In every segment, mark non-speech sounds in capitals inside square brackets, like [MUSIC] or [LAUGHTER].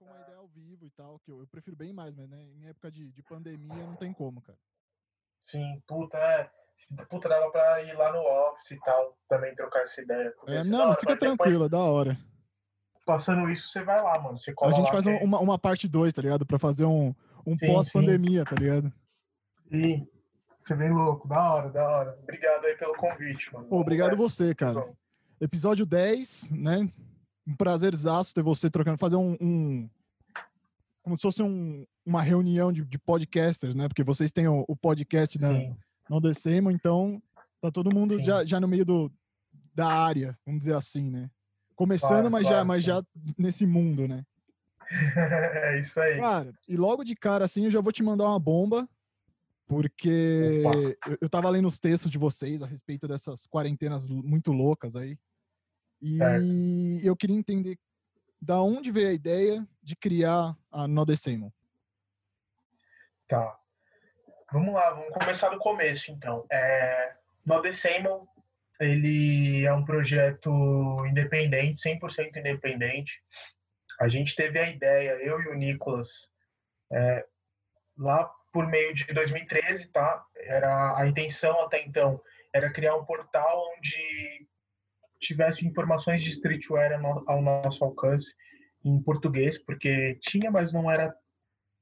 trocou uma ideia ao vivo e tal, que eu, eu prefiro bem mais, mas né, em época de, de pandemia não tem como, cara. Sim, puta, é. Puta, dava pra ir lá no office e tal, também trocar essa ideia. É, não, mas fica tranquilo, da hora. Passando isso, você vai lá, mano. Você a gente lá, faz uma, uma parte 2, tá ligado? Pra fazer um, um pós-pandemia, tá ligado? Sim. Você vem louco, da hora, da hora. Obrigado aí pelo convite, mano. Pô, obrigado você, cara. Episódio 10, né? Um prazerzaço ter você trocando, fazer um, um como se fosse um, uma reunião de, de, podcasters, né? Porque vocês têm o, o podcast da No Decemo, então tá todo mundo já, já no meio do, da área, vamos dizer assim, né? Começando, claro, mas, claro, já, mas já nesse mundo, né? [LAUGHS] é isso aí. Cara, e logo de cara, assim, eu já vou te mandar uma bomba, porque eu, eu tava lendo os textos de vocês a respeito dessas quarentenas muito loucas aí. E certo. eu queria entender da onde veio a ideia de criar a Nodecemo. Tá. Vamos lá, vamos começar do começo, então. É, Nodecemo, ele é um projeto independente, 100% independente. A gente teve a ideia, eu e o Nicolas, é, lá por meio de 2013, tá? Era a intenção até então era criar um portal onde tivesse informações de streetwear ao nosso alcance em português, porque tinha, mas não era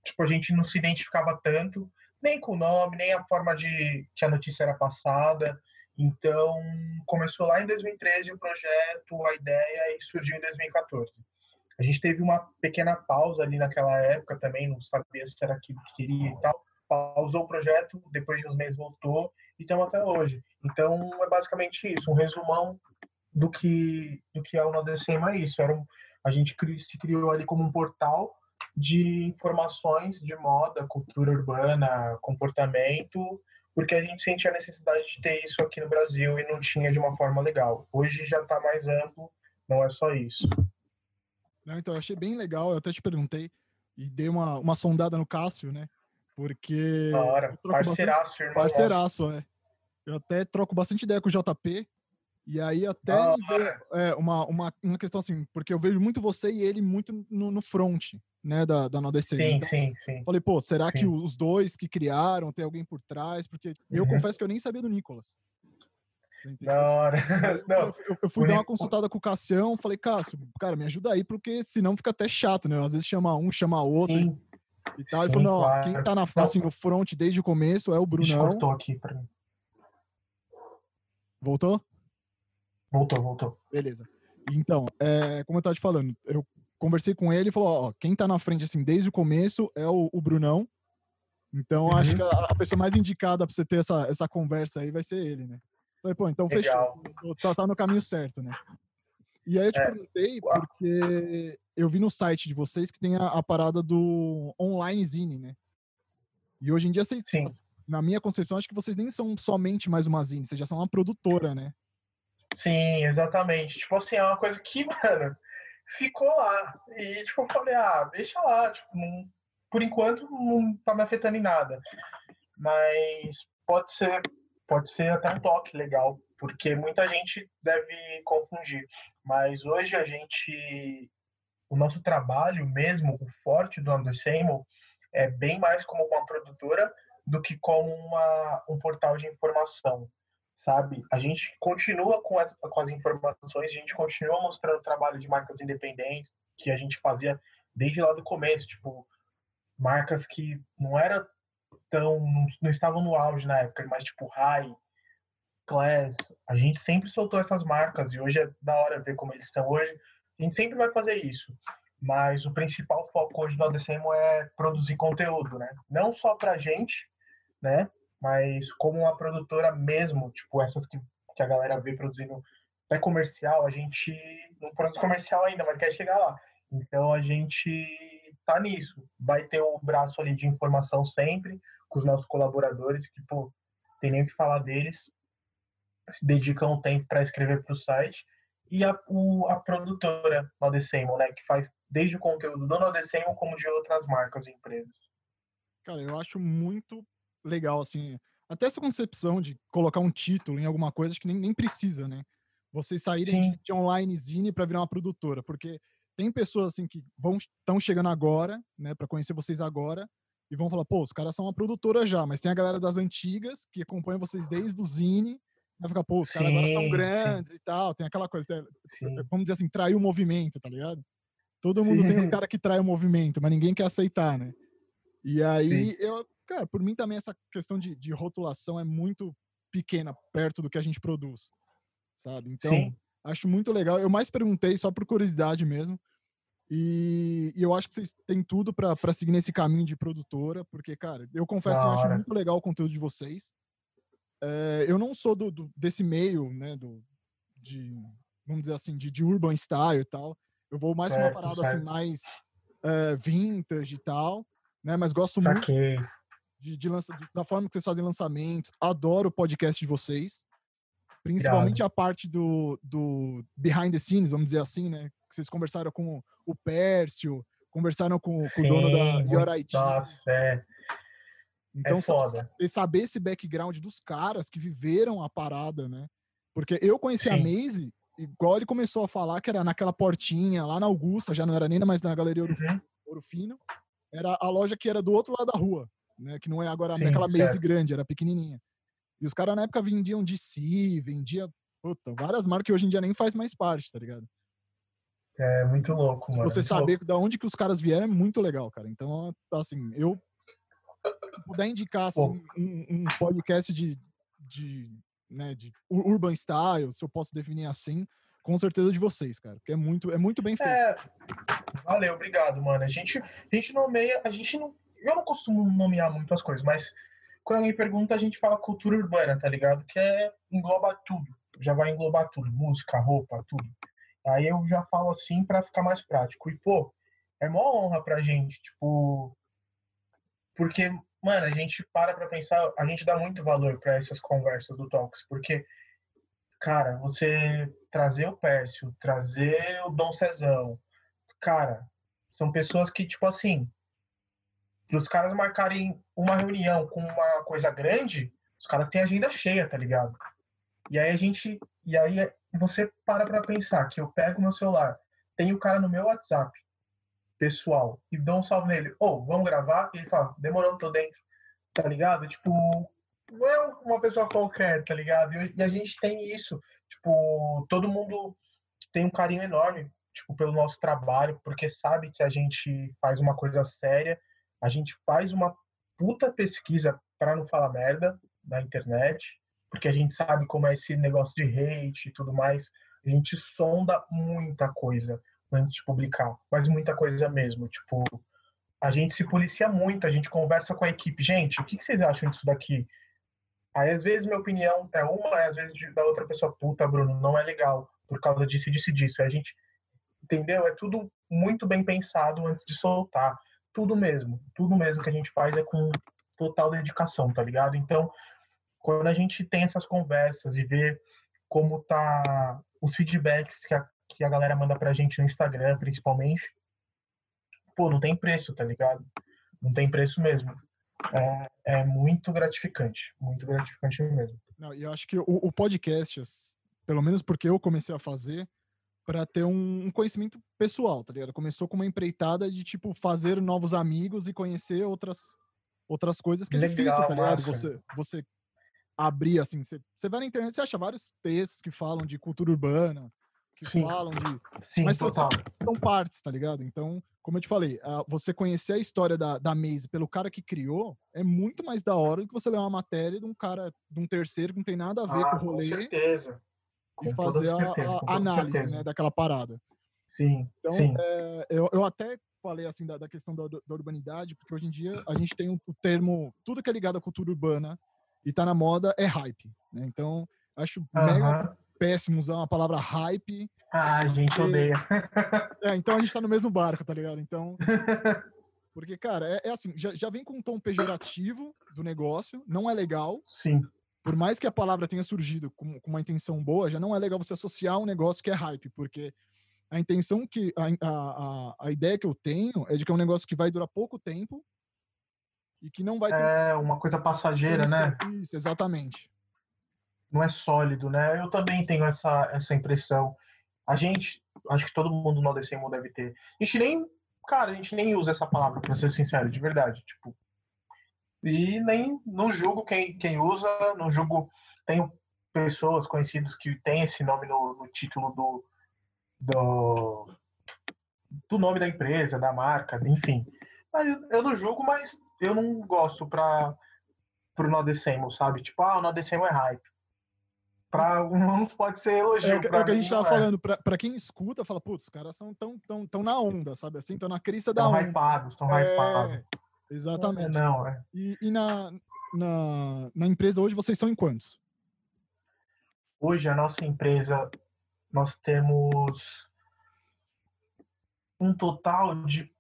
tipo a gente não se identificava tanto nem com o nome, nem a forma de que a notícia era passada. Então, começou lá em 2013 o projeto, a ideia e surgiu em 2014. A gente teve uma pequena pausa ali naquela época também, não sabia se era aquilo que queria e tal. Pausou o projeto, depois de uns meses voltou e estamos até hoje. Então é basicamente isso, um resumão do que do que é o Nodecema é isso. Era um, a gente se criou ali como um portal de informações de moda, cultura urbana, comportamento, porque a gente sentia a necessidade de ter isso aqui no Brasil e não tinha de uma forma legal. Hoje já está mais amplo, não é só isso. Não, então, eu achei bem legal, eu até te perguntei e dei uma, uma sondada no Cássio, né? Porque. Da hora, parceiraço, bastante, irmão. Parceiraço, é. Eu até troco bastante ideia com o JP, e aí até ah, é, uma, uma, uma questão assim, porque eu vejo muito você e ele muito no, no front, né, da, da NoDC. Sim, então, sim, sim. Falei, pô, será sim. que os dois que criaram, tem alguém por trás? Porque uhum. eu confesso que eu nem sabia do Nicolas. Da hora. [LAUGHS] Não, eu, eu, fui dar uma consultada com o Cassião, falei, Cássio, cara, me ajuda aí, porque senão fica até chato, né? Às vezes chama um, chama outro. Sim. E tal. Sim, ele falou, não, claro. quem tá na, assim, no front desde o começo é o Brunão. Cortou aqui pra mim. Voltou? Voltou, voltou. Beleza. Então, é, como eu tava te falando, eu conversei com ele e falou, ó, quem tá na frente, assim, desde o começo é o, o Brunão. Então, uhum. acho que a, a, pessoa mais indicada pra você ter essa, essa conversa aí vai ser ele, né? Falei, pô, então Legal. fechou. Tá, tá, no caminho certo, né? E aí eu te é. perguntei porque eu vi no site de vocês que tem a, a, parada do online zine, né? E hoje em dia, vocês, Sim. na minha concepção, acho que vocês nem são somente mais uma zine, vocês já são uma produtora, né? Sim, exatamente. Tipo assim, é uma coisa que, [LAUGHS] mano, ficou lá. E, tipo, eu falei, ah, deixa lá. Tipo, não, por enquanto não tá me afetando em nada. Mas pode ser pode ser até um toque legal, porque muita gente deve confundir. Mas hoje a gente, o nosso trabalho mesmo, o forte do Undersamo, é bem mais como uma produtora do que como uma, um portal de informação, sabe? A gente continua com as, com as informações, a gente continua mostrando o trabalho de marcas independentes que a gente fazia desde lá do começo, tipo, marcas que não era tão não, estavam no auge na época, mas tipo High, Class, a gente sempre soltou essas marcas e hoje é da hora ver como eles estão hoje. A gente sempre vai fazer isso, mas o principal foco hoje do ADCM é produzir conteúdo, né? Não só pra gente, né? Mas como uma produtora mesmo, tipo essas que, que a galera vê produzindo é comercial, a gente não produz comercial ainda, mas quer chegar lá. Então a gente tá nisso. Vai ter o braço ali de informação sempre com os nossos colaboradores, que, pô, tem nem o que falar deles, se dedicam um tempo para escrever para o site, e a, o, a produtora Nodecemo, né, que faz desde o conteúdo do Nodecemo como de outras marcas e empresas. Cara, eu acho muito legal, assim, até essa concepção de colocar um título em alguma coisa, acho que nem, nem precisa, né? Vocês saírem de, de online zine para virar uma produtora, porque tem pessoas assim que vão estão chegando agora, né, para conhecer vocês agora e vão falar, pô, os caras são uma produtora já, mas tem a galera das antigas que acompanha vocês desde o Zine, vai ficar, pô, os caras agora são grandes sim. e tal, tem aquela coisa, tem, vamos dizer assim, trair o movimento, tá ligado? Todo mundo sim. tem os caras que traem o movimento, mas ninguém quer aceitar, né? E aí, sim. eu, cara, por mim também essa questão de, de rotulação é muito pequena perto do que a gente produz, sabe? Então, acho muito legal. Eu mais perguntei só por curiosidade mesmo, e, e, eu acho que vocês têm tudo para seguir nesse caminho de produtora, porque, cara, eu confesso que eu acho muito legal o conteúdo de vocês. É, eu não sou do, do, desse meio, né, do, de, vamos dizer assim, de, de urban style e tal. Eu vou mais certo, uma parada certo. assim, mais é, vintage e tal, né, mas gosto Saquei. muito de, de lança, da forma que vocês fazem lançamento. Adoro o podcast de vocês. Principalmente a parte do, do behind the scenes, vamos dizer assim, né? Que vocês conversaram com o Pércio, conversaram com, Sim, com o dono da Your IT. Nossa, é. Então, é saber esse background dos caras que viveram a parada, né? Porque eu conheci Sim. a Maze, igual ele começou a falar, que era naquela portinha lá na Augusta, já não era nem mais na Galeria Ouro, uhum. Ouro Fino. Era a loja que era do outro lado da rua, né? Que não é agora Sim, aquela Maze grande, era pequenininha. E os caras na época vendiam DC, vendia puta, várias marcas que hoje em dia nem faz mais parte, tá ligado? É muito louco, mano. Você saber louco. da onde que os caras vieram é muito legal, cara. Então, assim, eu puder indicar assim, um, um, podcast de, de, né, de urban style, se eu posso definir assim, com certeza de vocês, cara, porque é muito, é muito bem feito. É, valeu, obrigado, mano. A gente, a gente nomeia, a gente não, eu não costumo nomear muito as coisas, mas quando alguém pergunta, a gente fala cultura urbana, tá ligado? Que é engloba tudo, já vai englobar tudo, música, roupa, tudo. Aí eu já falo assim para ficar mais prático. E, pô, é mó honra pra gente, tipo. Porque, mano, a gente para pra pensar, a gente dá muito valor para essas conversas do Talks, porque, cara, você trazer o Pércio, trazer o Dom Cezão, cara, são pessoas que, tipo assim, para os caras marcarem uma reunião com uma coisa grande, os caras têm agenda cheia, tá ligado? E aí a gente. E aí você para pra pensar que eu pego meu celular, tem o cara no meu WhatsApp pessoal e dou um salve nele, ou oh, vamos gravar? E ele fala, demorou, tô dentro, tá ligado? Tipo, não é uma pessoa qualquer, tá ligado? E a gente tem isso, tipo, todo mundo tem um carinho enorme, tipo, pelo nosso trabalho, porque sabe que a gente faz uma coisa séria, a gente faz uma puta pesquisa para não falar merda na internet, porque a gente sabe como é esse negócio de hate e tudo mais. A gente sonda muita coisa antes de publicar, mas muita coisa mesmo. Tipo, a gente se policia muito, a gente conversa com a equipe. Gente, o que vocês acham disso daqui? Aí, às vezes, minha opinião é uma, às vezes, da outra pessoa, puta, Bruno, não é legal, por causa disso, disso e disso. A gente, entendeu? É tudo muito bem pensado antes de soltar. Tudo mesmo. Tudo mesmo que a gente faz é com total dedicação, tá ligado? Então, quando a gente tem essas conversas e vê como tá os feedbacks que a, que a galera manda pra gente no Instagram, principalmente, pô, não tem preço, tá ligado? Não tem preço mesmo. É, é muito gratificante, muito gratificante mesmo. Não, e eu acho que o, o podcast, pelo menos porque eu comecei a fazer, para ter um, conhecimento pessoal, tá ligado? Começou com uma empreitada de, tipo, fazer novos amigos e conhecer outras, outras coisas que é Legal, difícil, tá ligado? Você, você abrir, assim, você, você vai na internet, você acha vários textos que falam de cultura urbana, que Sim. falam de... Sim, mas. São, são partes, tá ligado? Então, como eu te falei, você conhecer a história da, da Maze pelo cara que criou é muito mais da hora do que você ler uma matéria de um cara, de um terceiro que não tem nada a ver ah, com o rolê. Com certeza. E fazer a, a análise né, daquela parada. Sim, então, sim. É, eu, eu até falei assim da, da questão da, da, urbanidade, porque hoje em dia a gente tem o, o termo, tudo que é ligado à cultura urbana, e tá na moda é hype. Né? Então, acho mega péssimo usar uma palavra hype. Ah, a gente odeia. [LAUGHS] é, então a gente tá no mesmo barco, tá ligado? Então. [LAUGHS] Porque, cara, é, é assim, já, já vem com um tom pejorativo do negócio, não é legal. Sim. Por mais que a palavra tenha surgido com, com uma intenção boa, já não é legal você associar um negócio que é hype, porque a intenção que. A, a, a, ideia que eu tenho é de que é um negócio que vai durar pouco tempo, e que não vai ter... É uma coisa passageira, isso, né? Isso, exatamente. Não é sólido, né? Eu também tenho essa, essa impressão. A gente, acho que todo mundo no ADCM deve ter. A gente nem, cara, a gente nem usa essa palavra, pra ser sincero, de verdade. Tipo, e nem não julgo quem, quem usa, não julgo. Tenho pessoas conhecidas que têm esse nome no, no título do, do, do nome da empresa, da marca, enfim. Eu não julgo, mas eu não gosto para pro Nodecemo, sabe? Tipo, ah, o Nodecemo é hype. Pra uns pode ser elogio. É, é o que a gente tava é. falando, pra, pra quem escuta, fala, putz, os caras são tão, tão, tão na onda, sabe? Assim, tão na crista da tão onda. Hypados, tão é, hypados. Exatamente. Não, é. E, e na, na, na empresa hoje vocês são em quantos? Hoje a nossa empresa, nós temos um total de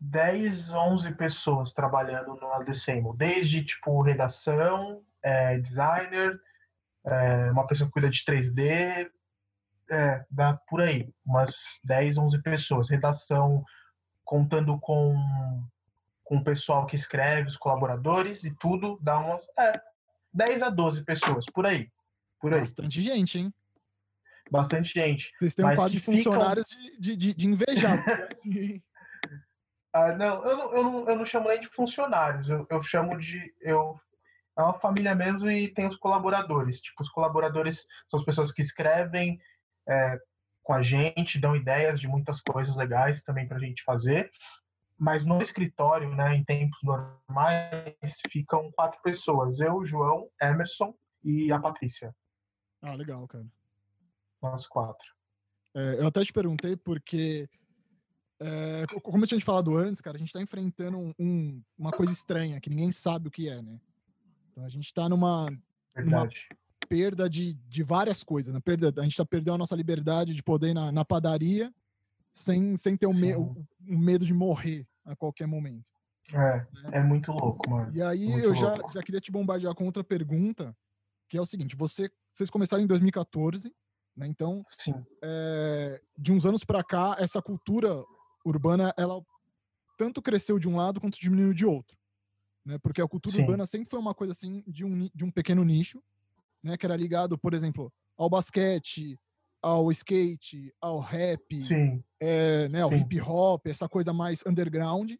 10, 11 pessoas trabalhando no ADCEMO, desde tipo redação, é, designer, é, uma pessoa que cuida de 3D, é, dá por aí, umas 10, 11 pessoas. Redação, contando com, com o pessoal que escreve, os colaboradores e tudo, dá umas é, 10 a 12 pessoas, por aí. Por aí. Bastante gente, hein? Bastante gente. Vocês têm um quadro de funcionários ficam... de, de, de invejar. [LAUGHS] assim... Ah, não, eu não, eu, não, eu não chamo nem de funcionários, eu, eu chamo de. Eu, é uma família mesmo e tem os colaboradores. Tipo, os colaboradores são as pessoas que escrevem é, com a gente, dão ideias de muitas coisas legais também para a gente fazer. Mas no escritório, né, em tempos normais, ficam quatro pessoas: eu, João, Emerson e a Patrícia. Ah, legal, cara. Nós quatro. É, eu até te perguntei porque é, como eu tinha te falado antes, cara, a gente está enfrentando um, um, uma coisa estranha que ninguém sabe o que é, né? Então a gente está numa, numa, perda de, de várias coisas, né? Perda, a gente está perdendo a nossa liberdade de poder ir na, na padaria sem, sem ter o, me, o, medo de morrer a qualquer momento. É, né? é muito louco, mano. E aí muito eu já, já queria te bombardear com outra pergunta, que é o seguinte: você, vocês começaram em 2014, né? Então, é, de uns anos para cá, essa cultura urbana ela tanto cresceu de um lado quanto diminuiu de outro, né? Porque a cultura Sim. urbana sempre foi uma coisa assim de um, de um pequeno nicho, né? Que era ligado, por exemplo, ao basquete, ao skate, ao rap, é, né? Ao Sim. hip hop, essa coisa mais underground.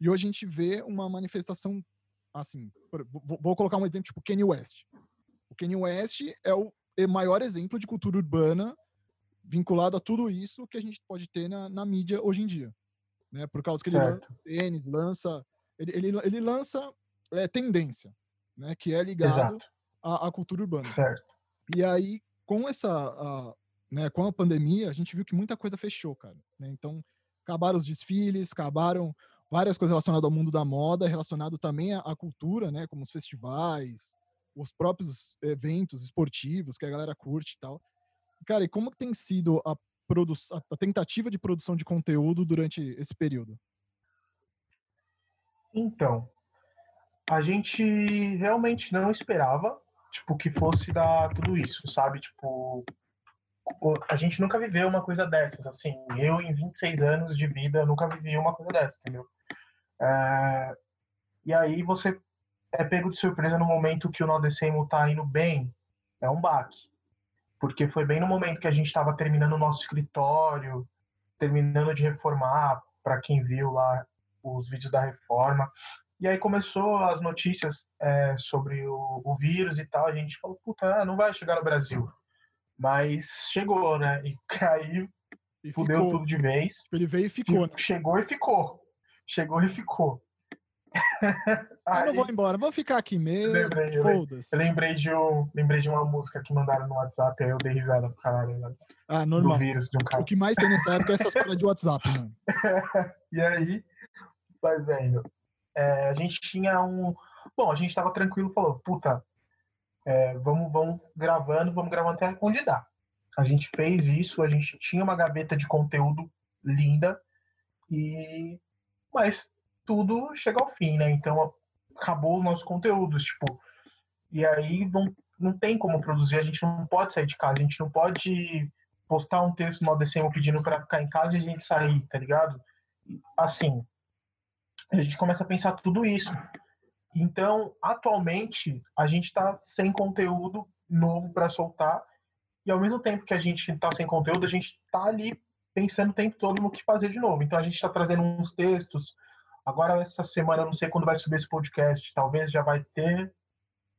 E hoje a gente vê uma manifestação assim. Vou colocar um exemplo tipo Kanye West. O Kanye West é o maior exemplo de cultura urbana vinculado a tudo isso que a gente pode ter na, na mídia hoje em dia. Né? Por causa que ele certo. lança tênis, lança. Ele, ele, ele lança é, tendência, né? que é ligado à, à, cultura urbana. Certo. E aí, com essa. A, né, com a pandemia, a gente viu que muita coisa fechou, cara. Né? Então, acabaram os desfiles, acabaram várias coisas relacionadas ao mundo da moda, relacionado também à, cultura, né? Como os festivais, os próprios eventos esportivos que a galera curte e tal. Cara, e como que tem sido a, a tentativa de produção de conteúdo durante esse período? Então, a gente realmente não esperava, tipo, que fosse dar tudo isso, sabe? Tipo, a gente nunca viveu uma coisa dessas, assim. Eu, em 26 anos de vida, nunca vivi uma coisa dessa, entendeu? É... E aí você é pego de surpresa no momento que o Nodecemo tá indo bem, é um baque porque foi bem no momento que a gente estava terminando o nosso escritório, terminando de reformar, para quem viu lá os vídeos da reforma. E aí começou as notícias é, sobre o, o, vírus e tal. A gente falou, puta, não vai chegar no Brasil. Mas chegou, né? E [LAUGHS] aí e fudeu ficou. tudo de vez. Ele veio e ficou. Né? Chegou e ficou. Chegou e ficou. [LAUGHS] Eu não vou embora, vou ficar aqui mesmo. Lembrei, eu, lembrei, de um, lembrei de uma música que mandaram no WhatsApp, aí eu dei risada pro caralho. Né? Ah, normal. Do vírus de um cara. O que mais tem nessa época é essas coisas de WhatsApp, mano. [LAUGHS] e aí, vai vendo. É, a gente tinha um. Bom, a gente tava tranquilo, falou, puta, é, vamos, vamos gravando, vamos gravando até onde dá. A gente fez isso, a gente tinha uma gaveta de conteúdo linda, e mas tudo chega ao fim, né? Então acabou os nossos conteúdos, tipo, e aí não, não tem como produzir, a gente não pode sair de casa, a gente não pode postar um texto no ADCM pedindo para ficar em casa e a gente sair, tá ligado? Assim, a gente começa a pensar tudo isso. Então, atualmente, a gente está sem conteúdo novo para soltar E ao mesmo tempo que a gente tá sem conteúdo, a gente tá ali pensando o tempo todo no que fazer de novo. Então a gente está trazendo uns textos. Agora, essa semana, não sei quando vai subir esse podcast, talvez já vai ter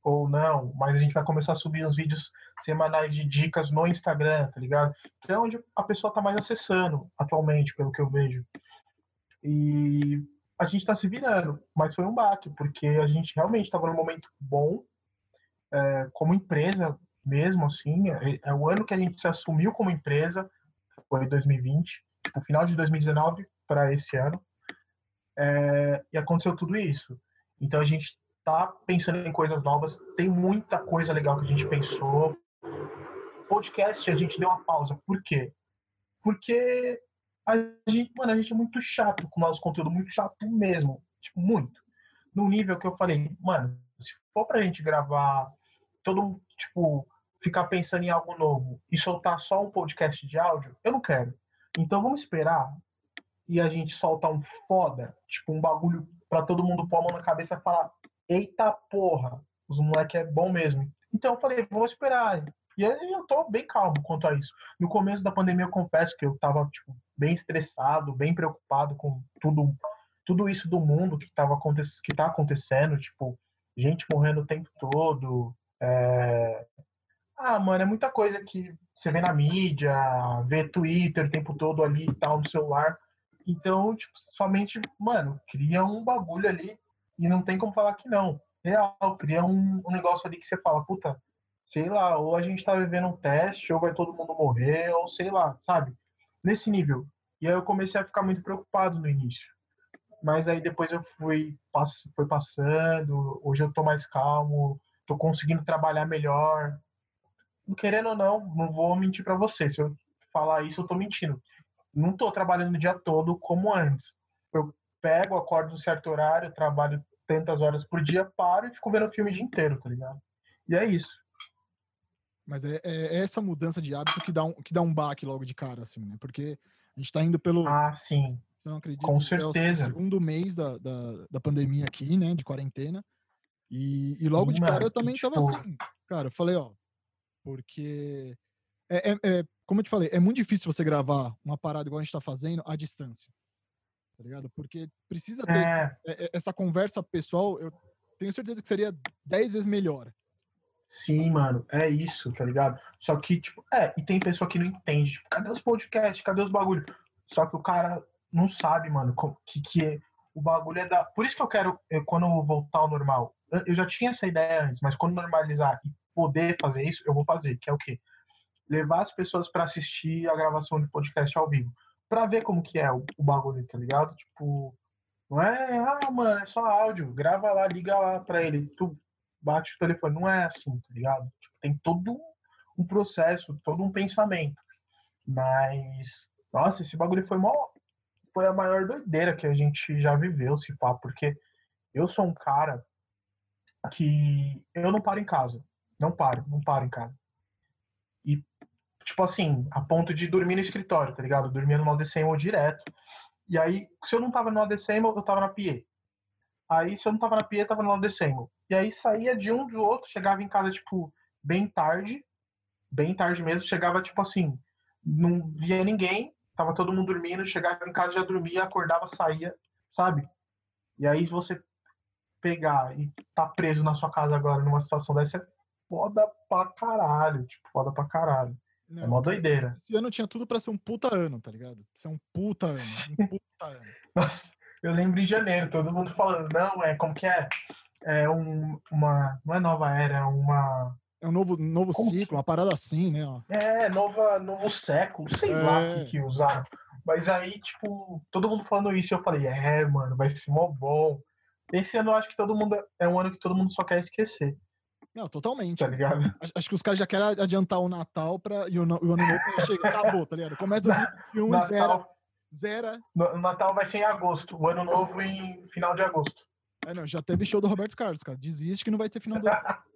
ou não, mas a gente vai começar a subir uns vídeos semanais de dicas no Instagram, tá ligado? Que é onde a pessoa tá mais acessando atualmente, pelo que eu vejo. E a gente tá se virando, mas foi um baque, porque a gente realmente estava num momento bom, é, como empresa mesmo, assim, é, é, o ano que a gente se assumiu como empresa, foi 2020, tipo, final de 2019 para esse ano, é, e aconteceu tudo isso. Então a gente tá pensando em coisas novas, tem muita coisa legal que a gente pensou. Podcast a gente deu uma pausa. Por quê? Porque a gente, mano, a gente é muito chato com o nosso conteúdo, muito chato mesmo. Tipo, muito. No nível que eu falei, mano, se for pra gente gravar todo tipo, ficar pensando em algo novo e soltar só um podcast de áudio, eu não quero. Então vamos esperar e a gente soltar um foda, tipo, um bagulho para todo mundo pôr a mão na cabeça e falar, eita porra, os moleques é bom mesmo. Então eu falei, vamos esperar. E aí eu tô bem calmo quanto a isso. No começo da pandemia eu confesso que eu tava tipo, bem estressado, bem preocupado com tudo tudo isso do mundo que tava que tá acontecendo, tipo, gente morrendo o tempo todo. É... Ah, mano, é muita coisa que você vê na mídia, vê Twitter o tempo todo ali e tal no celular. Então, tipo, somente, mano, cria um bagulho ali e não tem como falar que não. Real, cria um, um negócio ali que você fala, puta, sei lá, ou a gente tá vivendo um teste, ou vai todo mundo morrer, ou sei lá, sabe? Nesse nível. E aí eu comecei a ficar muito preocupado no início. Mas aí depois eu fui, foi passando, hoje eu tô mais calmo, tô conseguindo trabalhar melhor. Querendo ou não, não vou mentir para você. Se eu falar isso, eu tô mentindo. Não tô trabalhando o dia todo como antes. Eu pego, acordo um certo horário, trabalho tantas horas por dia, paro e fico vendo o filme o dia inteiro, tá ligado? E é isso. Mas é, é, essa mudança de hábito que dá um, que dá um baque logo de cara, assim, né? Porque a gente tá indo pelo. Ah, sim. Você não acredita? Com certeza. É segundo mês da, da, da pandemia aqui, né? De quarentena. E, e logo sim, de cara eu também tipo... tava assim. Cara, eu falei, ó. Porque. É, é, é, como eu te falei, é muito difícil você gravar uma parada igual a gente tá fazendo à distância tá ligado? Porque precisa ter é. esse, essa conversa pessoal, eu tenho certeza que seria 10 vezes melhor. Sim, mano, é isso, tá ligado? Só que, tipo, é, e tem pessoa que não entende, tipo, cadê os podcasts, cadê os bagulho? Só que o cara não sabe, mano, que, que é, o bagulho é da. Por isso que eu quero, eu, quando eu voltar ao normal, eu já tinha essa ideia antes, mas quando normalizar e poder fazer isso, eu vou fazer, que é o quê? Levar as pessoas para assistir a gravação de podcast ao vivo pra ver como que é o, o bagulho, tá ligado? Tipo, não é, ah, mano, é só áudio, grava lá, liga lá pra ele, tu bate o telefone. Não é assim, tá ligado? Tipo, tem todo um processo, todo um pensamento. Mas, nossa, esse bagulho foi mó, foi a maior doideira que a gente já viveu, se pá, porque eu sou um cara que eu não paro em casa. Não paro, não paro em casa. E tipo assim, a ponto de dormir no escritório, tá ligado? Dormia no ADCM direto. E aí, se eu não tava no ADCM, eu tava na PIE. Aí, se eu não tava na PIE, eu tava no ADCM. E aí, saía de um de outro, chegava em casa, tipo, bem tarde, bem tarde mesmo, chegava, tipo assim, não via ninguém, tava todo mundo dormindo, chegava em casa, já dormia, acordava, saía, sabe? E aí, você pegar e tá preso na sua casa agora, numa situação dessa, é foda pra caralho, tipo, foda pra caralho. Não, é uma doideira. Esse ano tinha tudo para ser um puta ano, tá ligado? Ser um puta ano. Um puta ano. [LAUGHS] Nossa, eu lembro em janeiro, todo mundo falando, não, é como que é? É um, uma. Não é nova era, é uma. É um novo, novo ciclo, uma parada assim, né? Ó. É, nova, novo século, sei é... lá o que, que usaram. Mas aí, tipo, todo mundo falando isso, eu falei, é, mano, vai ser mó bom. Esse ano eu acho que todo mundo é um ano que todo mundo só quer esquecer. Não, totalmente. Tá ligado? Acho, que os caras já querem adiantar o Natal pra, e o, Ano Novo chega, acabou, tá ligado? Começa 2021 e zero. Zera. O Natal vai ser em agosto, o Ano Novo em final de agosto. É, não, já teve show do Roberto Carlos, cara. Desiste que não vai ter final do ano. [LAUGHS]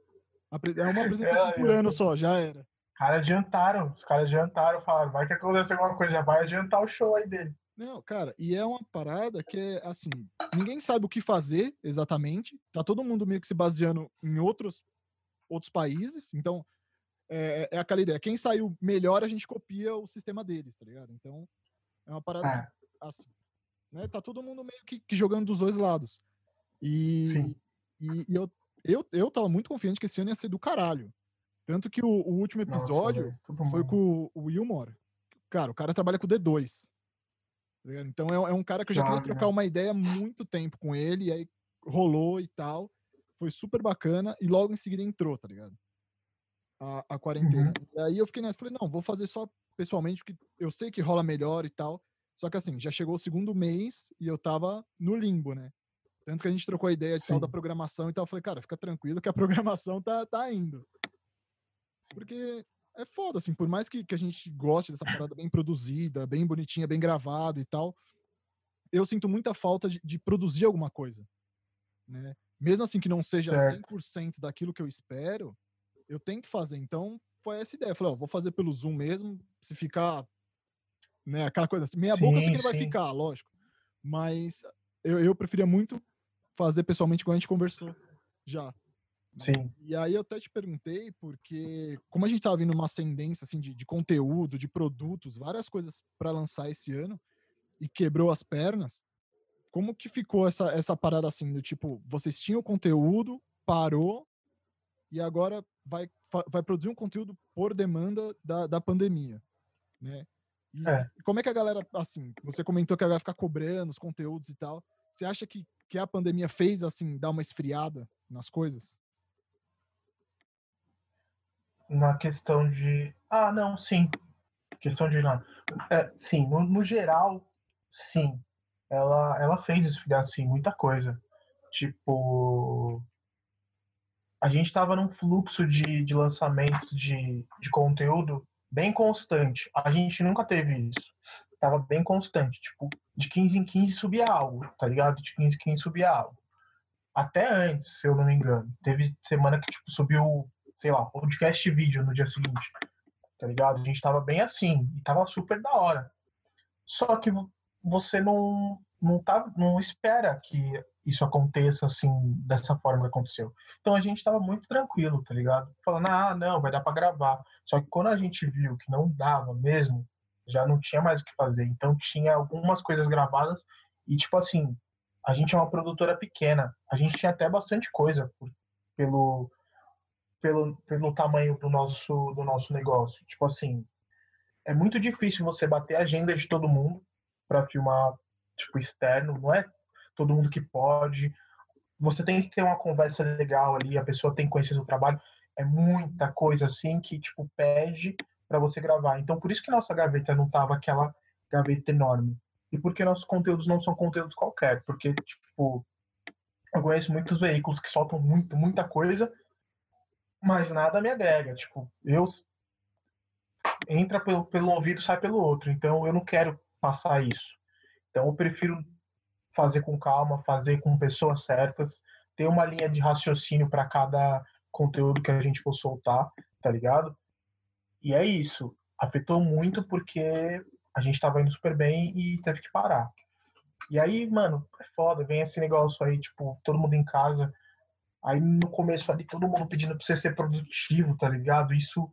É uma apresentação é, por ano só, já era. Os caras adiantaram, os caras adiantaram, falaram, vai que acontece alguma coisa, já vai adiantar o show aí dele. Não, cara, e é uma parada que é assim, ninguém sabe o que fazer exatamente, tá todo mundo meio que se baseando em outros outros países. Então, é, é, aquela ideia. Quem saiu melhor, a gente copia o sistema deles, tá ligado? Então, é uma parada É. assim. Né? Tá todo mundo meio que, que jogando dos dois lados. E, e, e eu, eu, eu tava muito confiante que esse ano ia ser do caralho. Tanto que o, o último Nossa, episódio todo foi com o, Wilmore. Cara, o cara trabalha com o D2. tá? Então é, é um cara que eu já queria trocar né? uma ideia há muito tempo com ele, e aí rolou e tal. Foi super bacana, e logo em seguida entrou, tá ligado? A, a quarentena. Uhum. E aí eu fiquei nessa, falei, não, vou fazer só pessoalmente, porque eu sei que rola melhor e tal. Só que assim, já chegou o segundo mês e eu tava no limbo, né? Tanto que a gente trocou a ideia e tal da Sim. programação e tal. Eu falei, cara, fica tranquilo que a [LAUGHS] programação tá, tá indo. Porque é foda, assim, por mais que, que a gente goste dessa parada bem produzida, bem bonitinha, bem gravada e tal, eu sinto muita falta de, de produzir alguma coisa, né? Mesmo assim que não seja Certo. 100% daquilo que eu espero, eu tento fazer. Então, foi essa ideia. Eu falei, ó, vou fazer pelo Zoom mesmo, se ficar, né, aquela coisa assim, meia boca eu sei que Sim, não vai sim. ficar, lógico. Mas eu, eu preferia muito fazer pessoalmente, como a gente conversou já. Sim. E aí eu até te perguntei, porque como a gente tava vindo uma ascendência assim, de, de conteúdo, de produtos, várias coisas para lançar esse ano, e quebrou as pernas, como que ficou essa, essa parada assim, do tipo, vocês tinham conteúdo, parou, e agora vai, vai produzir um conteúdo por demanda da, da pandemia, né? E É. como é que a galera, assim, você comentou que a galera ficar cobrando os conteúdos e tal, você acha que, que a pandemia fez, assim, dar uma esfriada nas coisas? Na questão de. Ah, não, sim. Questão de. É, sim, no, no geral, sim. Ela, ela fez esfriar, sim, muita coisa. Tipo. A gente tava num fluxo de, de lançamento de, de conteúdo bem constante. A gente nunca teve isso. Tava bem constante. Tipo, de 15 em 15 subia algo, tá ligado? De 15 em 15 subia algo. Até antes, se eu não me engano. Teve semana que, tipo, subiu, sei lá, podcast vídeo no dia seguinte. Tá ligado? A gente tava bem assim. E tava super da hora. Só que vo- você não, não, tá, não espera que isso aconteça assim, dessa forma que aconteceu. Então a gente tava muito tranquilo, tá ligado? Falando, ah, não, vai dar pra gravar. Só que quando a gente viu que não dava mesmo, já não tinha mais o que fazer. Então tinha algumas coisas gravadas e, tipo assim, a gente é uma produtora pequena. A gente tinha até bastante coisa por- pelo, pelo, pelo tamanho do nosso, do nosso negócio. Tipo assim, é muito difícil você bater a agenda de todo mundo para filmar, tipo, externo. Não é todo mundo que pode. Você tem que ter uma conversa legal ali, a pessoa tem que conhecer seu trabalho. É muita coisa assim que, tipo, pede para você gravar. Então, por isso que nossa gaveta não tava aquela gaveta enorme. E porque nossos conteúdos não são conteúdos qualquer. Porque, tipo, eu conheço muitos veículos que soltam muito, muita coisa, mas nada me agrega. Tipo, eu entra pelo, pelo ouvido, sai pelo outro. Então eu não quero passar isso. Então eu prefiro fazer com calma, fazer com pessoas certas, ter uma linha de raciocínio para cada conteúdo que a gente for soltar, tá ligado? E é isso. Afetou muito porque a gente tava indo super bem e teve que parar. E aí, mano, é foda, vem esse negócio aí, tipo, todo mundo em casa. Aí no começo ali, todo mundo pedindo pra você ser produtivo, tá ligado? Isso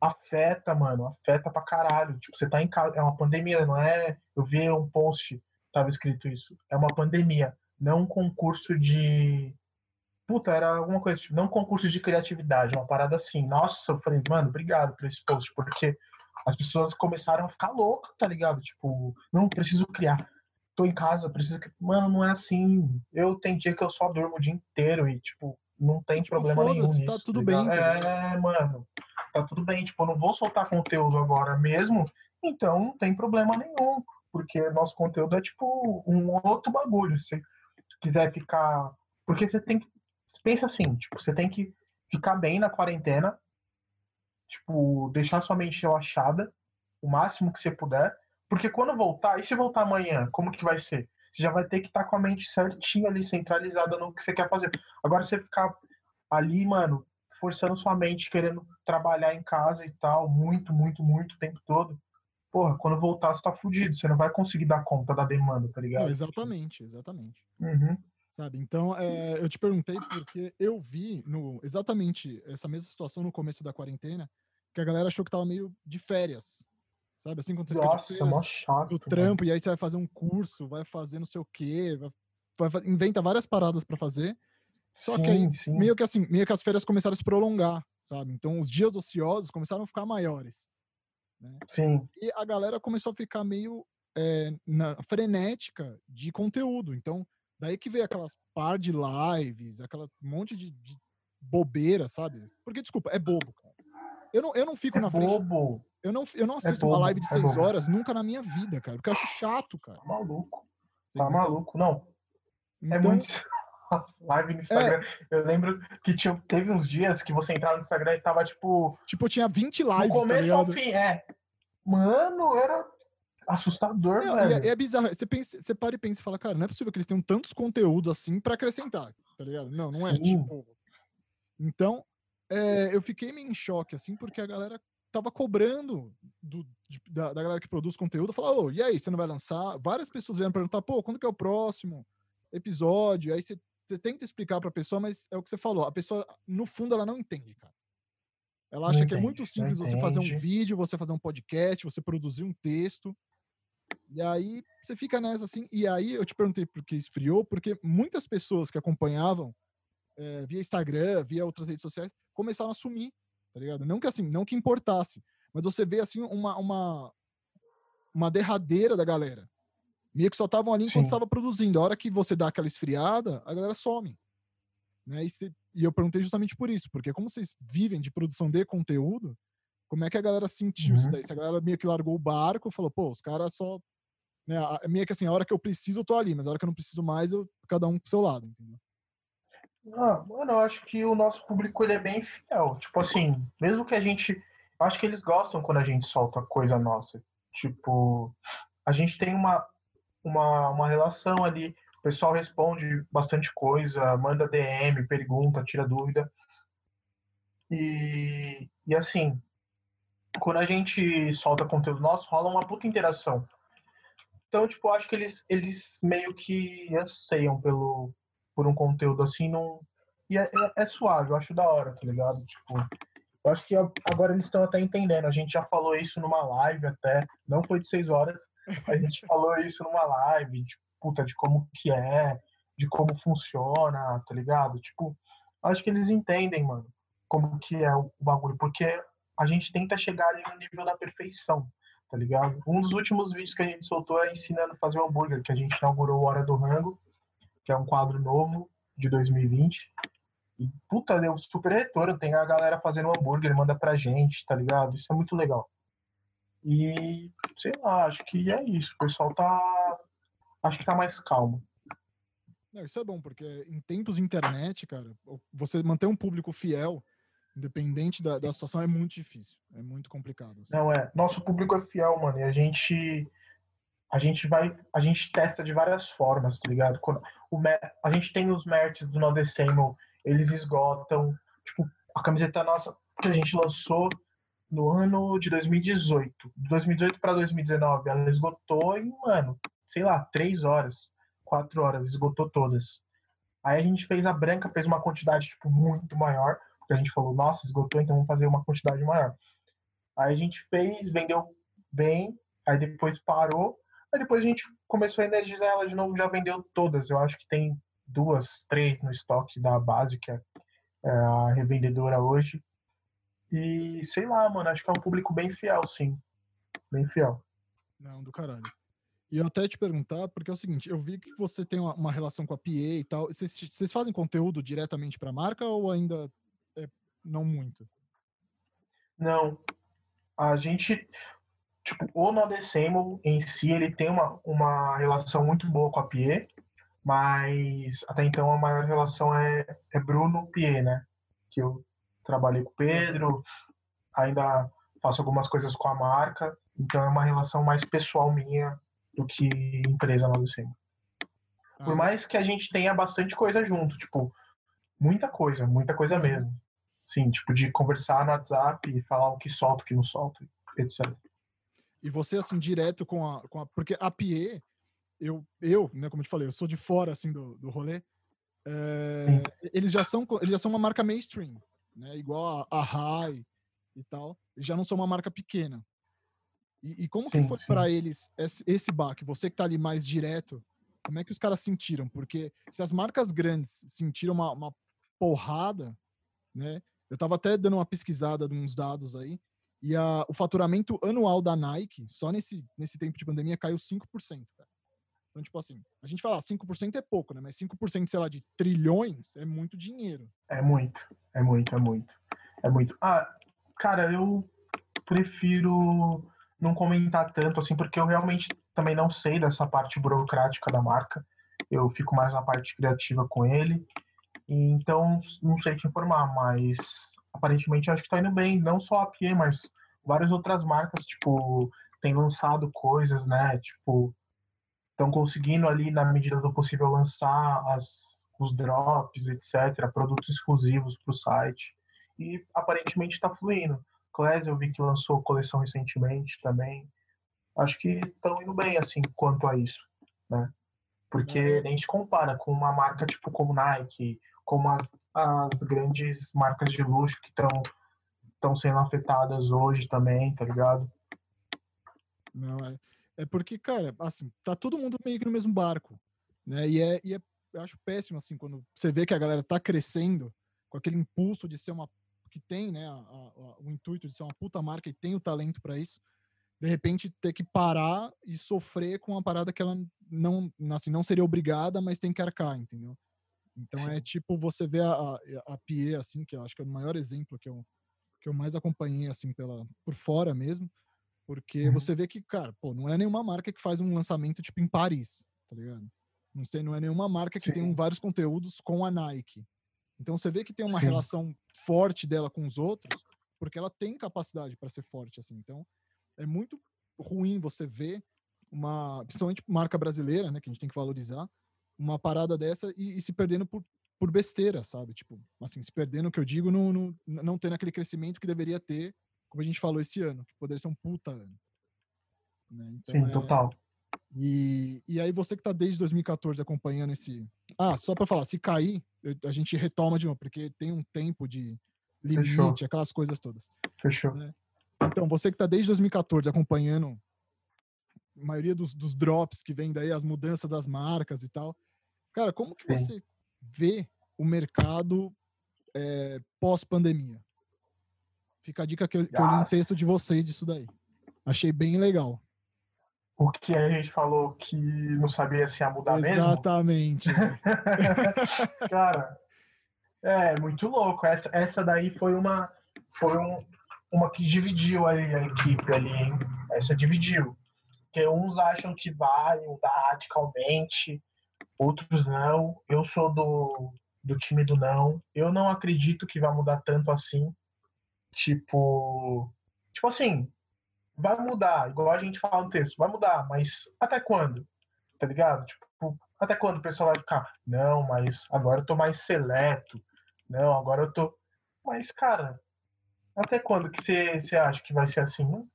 afeta, mano, afeta pra caralho. Tipo, você tá em casa, é uma pandemia, não é? Eu vi um post, tava escrito isso. É uma pandemia, não um concurso de. Puta, era alguma coisa, tipo, não concurso de criatividade, uma parada assim. Nossa, eu falei, mano, obrigado por esse post, porque as pessoas começaram a ficar loucas, tá ligado? Tipo, não, preciso criar. Tô em casa, preciso. Mano, não é assim. Eu tenho dia que eu só durmo o dia inteiro e, tipo, não tem Tipo, problema nenhum foda-se, nisso. tá tudo ligado? bem, tá É, mano tá tudo bem, tipo, eu não vou soltar conteúdo agora mesmo, então não tem problema nenhum, porque nosso conteúdo é tipo um outro bagulho. Se quiser ficar. Porque você tem que. Pensa assim, tipo, você tem que ficar bem na quarentena, tipo, deixar sua mente relaxada o máximo que você puder, porque quando voltar, e se voltar amanhã, como que vai ser? Você já vai ter que estar com a mente certinha ali, centralizada no que você quer fazer. Agora você ficar ali, mano, forçando sua mente, querendo trabalhar em casa e tal, muito, muito, muito o tempo todo. Porra, quando voltar, você tá fudido. Você não vai conseguir dar conta da demanda, tá ligado? Não, exatamente, exatamente. Uhum. Sabe? Então, é, eu te perguntei porque eu vi no, exatamente essa mesma situação no começo da quarentena que a galera achou que tava meio de férias. Sabe? Assim, quando você Nossa, fica de férias chato. do mano. trampo, e aí você vai fazer um curso, vai fazer não sei o quê, vai, vai inventa várias paradas pra fazer. Só que aí, Sim, sim. meio que assim, meio que as férias começaram a se prolongar, sabe? Então os dias ociosos começaram a ficar maiores. Sim, E a galera começou a ficar meio eh, na- frenética de conteúdo. Então, daí que veio aquelas par de lives, aquela monte de, de bobeira, sabe? Porque, desculpa, é bobo, cara. Eu não, eu não fico é na frente. bobo. Eu não, eu não assisto uma bobo, live de é seis horas nunca na minha vida, cara. Porque eu acho chato, cara. Tá maluco. Você Tá entendeu? maluco. Não, é Então, muito. [LAUGHS] Nossa, live no Instagram. Eu lembro que tinha, teve uns dias que você entrava no Instagram e tava, tipo, tipo, tinha 20 do lives, tá começo ao ligado? fim. É. Mano, era assustador, Não, e velho. é, é bizarro. Você, pensa, você para e pensa e fala, cara, não é possível que eles tenham tantos conteúdos assim pra acrescentar, tá ligado? Não, não é. Sim. Tipo. Então, é, eu fiquei meio em choque, assim, porque a galera tava cobrando do- de- da, da galera que produz conteúdo, falou, ô, e aí, você não vai lançar? Várias pessoas vieram perguntar, pô, quando que é o próximo episódio? Aí você, você tenta explicar pra pessoa, mas é o que você falou, a pessoa, no fundo, ela não entende, cara. Ela Não acha que é muito simples você fazer um vídeo, você fazer um podcast, você produzir um texto. E aí você fica nessa assim. E aí eu te perguntei por que esfriou, porque muitas pessoas que acompanhavam eh, via Instagram, via outras redes sociais, começaram a sumir, tá ligado? Não que assim, não que importasse, mas você vê assim uma, uma, uma derradeira da galera. Meio que só estavam ali enquanto estava produzindo. A hora que você dá aquela esfriada, a galera some. Né? E, cê- e eu perguntei justamente por isso, porque como vocês vivem de produção de conteúdo, como é que a galera sentiu isso Uhum. daí? Se a galera meio que largou o barco, falou, pô, os caras só. Né, a- meio que assim, a hora que eu preciso, eu tô ali, mas a hora que eu não preciso mais, eu, cada um pro seu lado, entendeu? Ah, mano, eu acho que o nosso público ele é bem fiel. Tipo assim, mesmo que a gente. Acho que eles gostam quando a gente solta coisa nossa. Tipo, a gente tem uma, uma, uma relação ali. O pessoal responde bastante coisa, manda DM, pergunta, tira dúvida. E, e assim, quando a gente solta conteúdo nosso, rola uma puta interação. Então, tipo, acho que eles, eles meio que anseiam pelo, por um conteúdo assim, não. E é, é- é suave, eu acho da hora, tá ligado? Tipo, eu acho que agora eles estão até entendendo. A gente já falou isso numa live até, não foi de seis horas, a gente [LAUGHS] falou isso numa live, de, puta, de como que é, de como funciona, tá ligado? Tipo, acho que eles entendem, mano, como que é o bagulho, porque a gente tenta chegar ali no nível da perfeição, tá ligado? Um dos últimos vídeos que a gente soltou é ensinando a fazer um hambúrguer, que a gente inaugurou Hora do Rango, que é um quadro novo de 2020. E, puta, deu super retorno. Tem a galera fazendo hambúrguer, manda pra gente, tá ligado? Isso é muito legal. E, sei lá, acho que é isso. O pessoal tá. Acho que tá mais calmo. Não, isso é bom, porque em tempos de internet, cara, você manter um público fiel, independente da, da situação, é muito difícil. É muito complicado. assim. Não é. Nosso público é fiel, mano. E a gente. A gente vai. A gente testa de várias formas, tá ligado? Quando, o, a gente tem os merches do No December, eles esgotam. Tipo, a camiseta nossa que a gente lançou no ano de 2018. De 2018 para 2019, ela esgotou em, mano, sei lá, três horas, quatro horas, esgotou todas. Aí a gente fez a branca, fez uma quantidade, tipo, muito maior, porque a gente falou, nossa, esgotou, então vamos fazer uma quantidade maior. Aí a gente fez, vendeu bem, aí depois parou, aí depois a gente começou a energizar ela de novo, já vendeu todas. Eu acho que tem duas, três no estoque da base, que é é a revendedora hoje. E sei lá, mano, acho que é um público bem fiel, sim. Bem fiel. Não, do caralho. E eu até te perguntar, porque é o seguinte, eu vi que você tem uma, uma relação com a PA e tal. Vocês, fazem conteúdo diretamente pra marca ou ainda não muito? Não. A gente. Tipo, o Nodecemo em si, ele tem uma, uma relação muito boa com a Pie, mas até então a maior relação é, é Bruno Pie, né? Que eu trabalhei com o Pedro, ainda faço algumas coisas com a marca, então é uma relação mais pessoal minha do que empresa Nodecemo. Por Ah, mais que a gente tenha bastante coisa junto, tipo, muita coisa, muita coisa mesmo. Sim, tipo, de conversar no WhatsApp e falar o que solta, o que não solta, etc. E você, assim, direto com a. Com a porque a PE, eu, eu, né, como eu te falei, eu sou de fora, assim, do, do rolê. é, eles, já são, eles já são uma marca mainstream, né? Igual a, a Rai, e tal, já não são uma marca pequena. E, e como sim, que foi para eles esse, esse baque? Você que tá ali mais direto, como é que os caras sentiram? Porque se as marcas grandes sentiram uma, uma porrada, né? Eu tava até dando uma pesquisada de uns dados aí, e a, o faturamento anual da Nike, só nesse, nesse tempo de pandemia, caiu 5%. Cara. Então, tipo assim, a gente fala, 5% é pouco, né? Mas 5%, sei lá, de trilhões é muito dinheiro. É muito, é muito, é muito. É muito. Ah, cara, eu prefiro não comentar tanto, assim, porque eu realmente também não sei dessa parte burocrática da marca. Eu fico mais na parte criativa com ele. Então, não sei te informar, mas aparentemente acho que tá indo bem. Não só a Pie, mas várias outras marcas, tipo, têm lançado coisas, né? Tipo, estão conseguindo ali, na medida do possível, lançar as, os drops, etc., produtos exclusivos para o site. E aparentemente está fluindo. Class eu vi que lançou coleção recentemente também. Acho que estão indo bem, assim, quanto a isso, né? Porque uhum. nem se compara com uma marca tipo como Nike, como as, as grandes marcas de luxo que estão estão sendo afetadas hoje também, tá ligado? Não, é. É porque, cara, assim, tá todo mundo meio que no mesmo barco, né? E é, e é eu acho péssimo, assim, quando você vê que a galera tá crescendo com aquele impulso de ser uma. que tem, né, a, a, o intuito de ser uma puta marca e tem o talento para isso, de repente ter que parar e sofrer com uma parada que ela não, assim, não seria obrigada, mas tem que arcar, entendeu? Então é Sim. é tipo você vê a, a, a Pie, assim, que eu acho que é o maior exemplo que eu, que eu mais acompanhei, assim, pela, por fora mesmo porque uhum. você vê que, cara, pô, não é nenhuma marca que faz um lançamento tipo em Paris, tá ligado? Não sei, não é nenhuma marca que Sim. tem vários conteúdos com a Nike. Então você vê que tem uma Sim. relação forte dela com os outros, porque ela tem capacidade para ser forte assim. Então é muito ruim você ver uma, principalmente marca brasileira, né, que a gente tem que valorizar, uma parada dessa e, e se perdendo por, por besteira, sabe? Tipo, assim, se perdendo, que eu digo, no, no, não tendo aquele crescimento que deveria ter como a gente falou esse ano, que poderia ser um puta ano. Né? Então, Sim, é... total. E, e aí você que tá desde 2014 acompanhando esse... Ah, só para falar, se cair, a gente retoma de novo, porque tem um tempo de limite, Fechou. aquelas coisas todas. Fechou. Né? Então, você que tá desde 2014 acompanhando a maioria dos, dos drops que vem daí, as mudanças das marcas e tal. Cara, como que Sim. você vê o mercado é, pós-pandemia? Fica a dica que eu, que eu li um texto de vocês disso daí. Achei bem legal. O que a gente falou que não sabia se ia mudar Exatamente. mesmo? Exatamente. [LAUGHS] Cara, é muito louco. Essa, essa daí foi uma foi um, uma que dividiu ali a equipe ali, hein? Essa dividiu. Porque uns acham que vai mudar radicalmente, outros não. Eu sou do, do time do não. Eu não acredito que vai mudar tanto assim. Tipo. Tipo assim, vai mudar, igual a gente fala no texto, vai mudar, mas até quando? Tá ligado? Tipo, até quando o pessoal vai ficar, não, mas agora eu tô mais seleto, não, agora eu tô. Mas, cara, até quando que você acha que vai ser assim?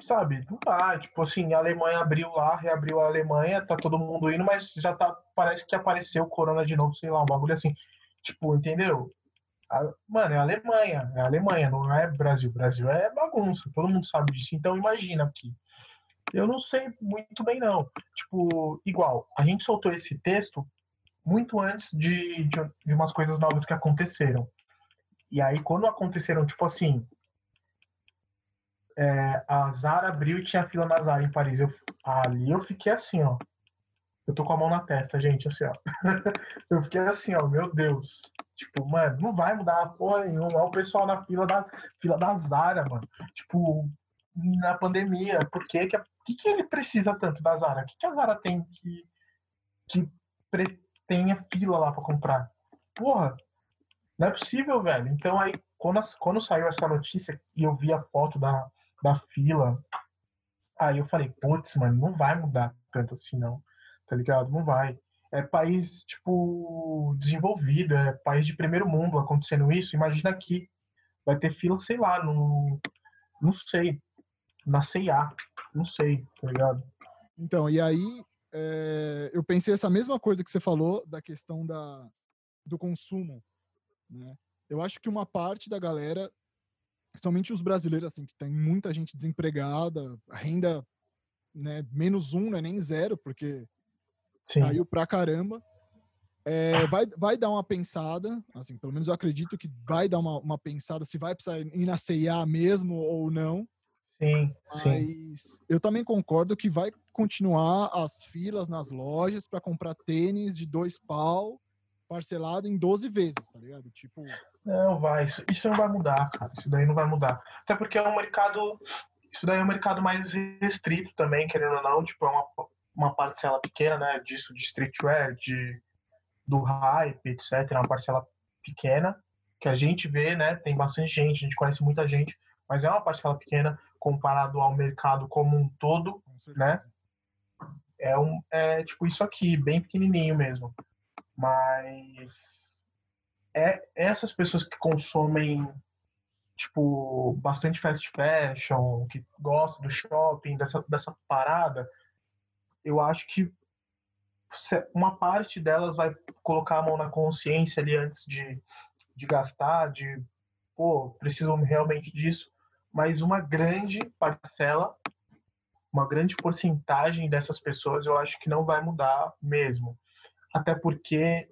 Sabe, não vai. Tipo assim, a Alemanha abriu lá, reabriu a Alemanha, tá todo mundo indo, mas já tá. Parece que apareceu o Corona de novo, sei lá, um bagulho assim. Tipo, entendeu? A, mano, é a Alemanha, é a Alemanha, não é Brasil. Brasil é bagunça, todo mundo sabe disso. Então imagina aqui. Eu não sei muito bem, não. Tipo, igual, a gente soltou esse texto muito antes de, de, de umas coisas novas que aconteceram. E aí, quando aconteceram, tipo assim, é, a Zara abriu e tinha fila na Zara em Paris. Eu, ali eu fiquei assim, ó. Eu tô com a mão na testa, gente, assim, ó. [LAUGHS] eu fiquei assim, ó, meu Deus. Tipo, mano, não vai mudar porra nenhuma. Olha o pessoal na fila da fila da Zara, mano. Tipo, na pandemia, por que que, que, que ele precisa tanto da Zara? O que, que a Zara tem que, que tenha fila lá para comprar? Porra, não é possível, velho. Então aí, quando, quando saiu essa notícia e eu vi a foto da, da fila, aí eu falei, putz, mano, não vai mudar tanto assim, não. Tá ligado? Não vai é país, tipo, desenvolvido, é país de primeiro mundo acontecendo isso. Imagina aqui, vai ter fila, sei lá, no, não sei, na CIA, não sei, tá ligado? Então, e aí é, eu pensei essa mesma coisa que você falou da questão da, do consumo, né? Eu acho que uma parte da galera principalmente os brasileiros, assim, que tem muita gente desempregada, renda né, menos um, não é nem zero, porque Sim. caiu pra caramba. É, vai, vai dar uma pensada, assim, pelo menos eu acredito que vai dar uma, uma pensada se vai precisar ir na CIA mesmo ou não. Sim, Mas sim. eu também concordo que vai continuar as filas nas lojas para comprar tênis de dois pau parcelado em 12 vezes, tá ligado? Tipo. Não, vai. Isso, isso não vai mudar, cara. Isso daí não vai mudar. Até porque é um mercado. Isso daí é um mercado mais restrito também, querendo ou não. Tipo, é uma, uma parcela pequena, né? Disso, de streetwear, de, do hype, etc. É uma parcela pequena que a gente vê, né? Tem bastante gente, a gente conhece muita gente, mas é uma parcela pequena comparado ao mercado como um todo, né? É, um, é tipo isso aqui, bem pequenininho mesmo. Mas é essas pessoas que consomem tipo bastante fast fashion, que gostam do shopping, dessa, dessa parada, eu acho que uma parte delas vai colocar a mão na consciência ali antes de, de gastar, de pô, preciso realmente disso mas uma grande parcela, uma grande porcentagem dessas pessoas eu acho que não vai mudar mesmo. Até porque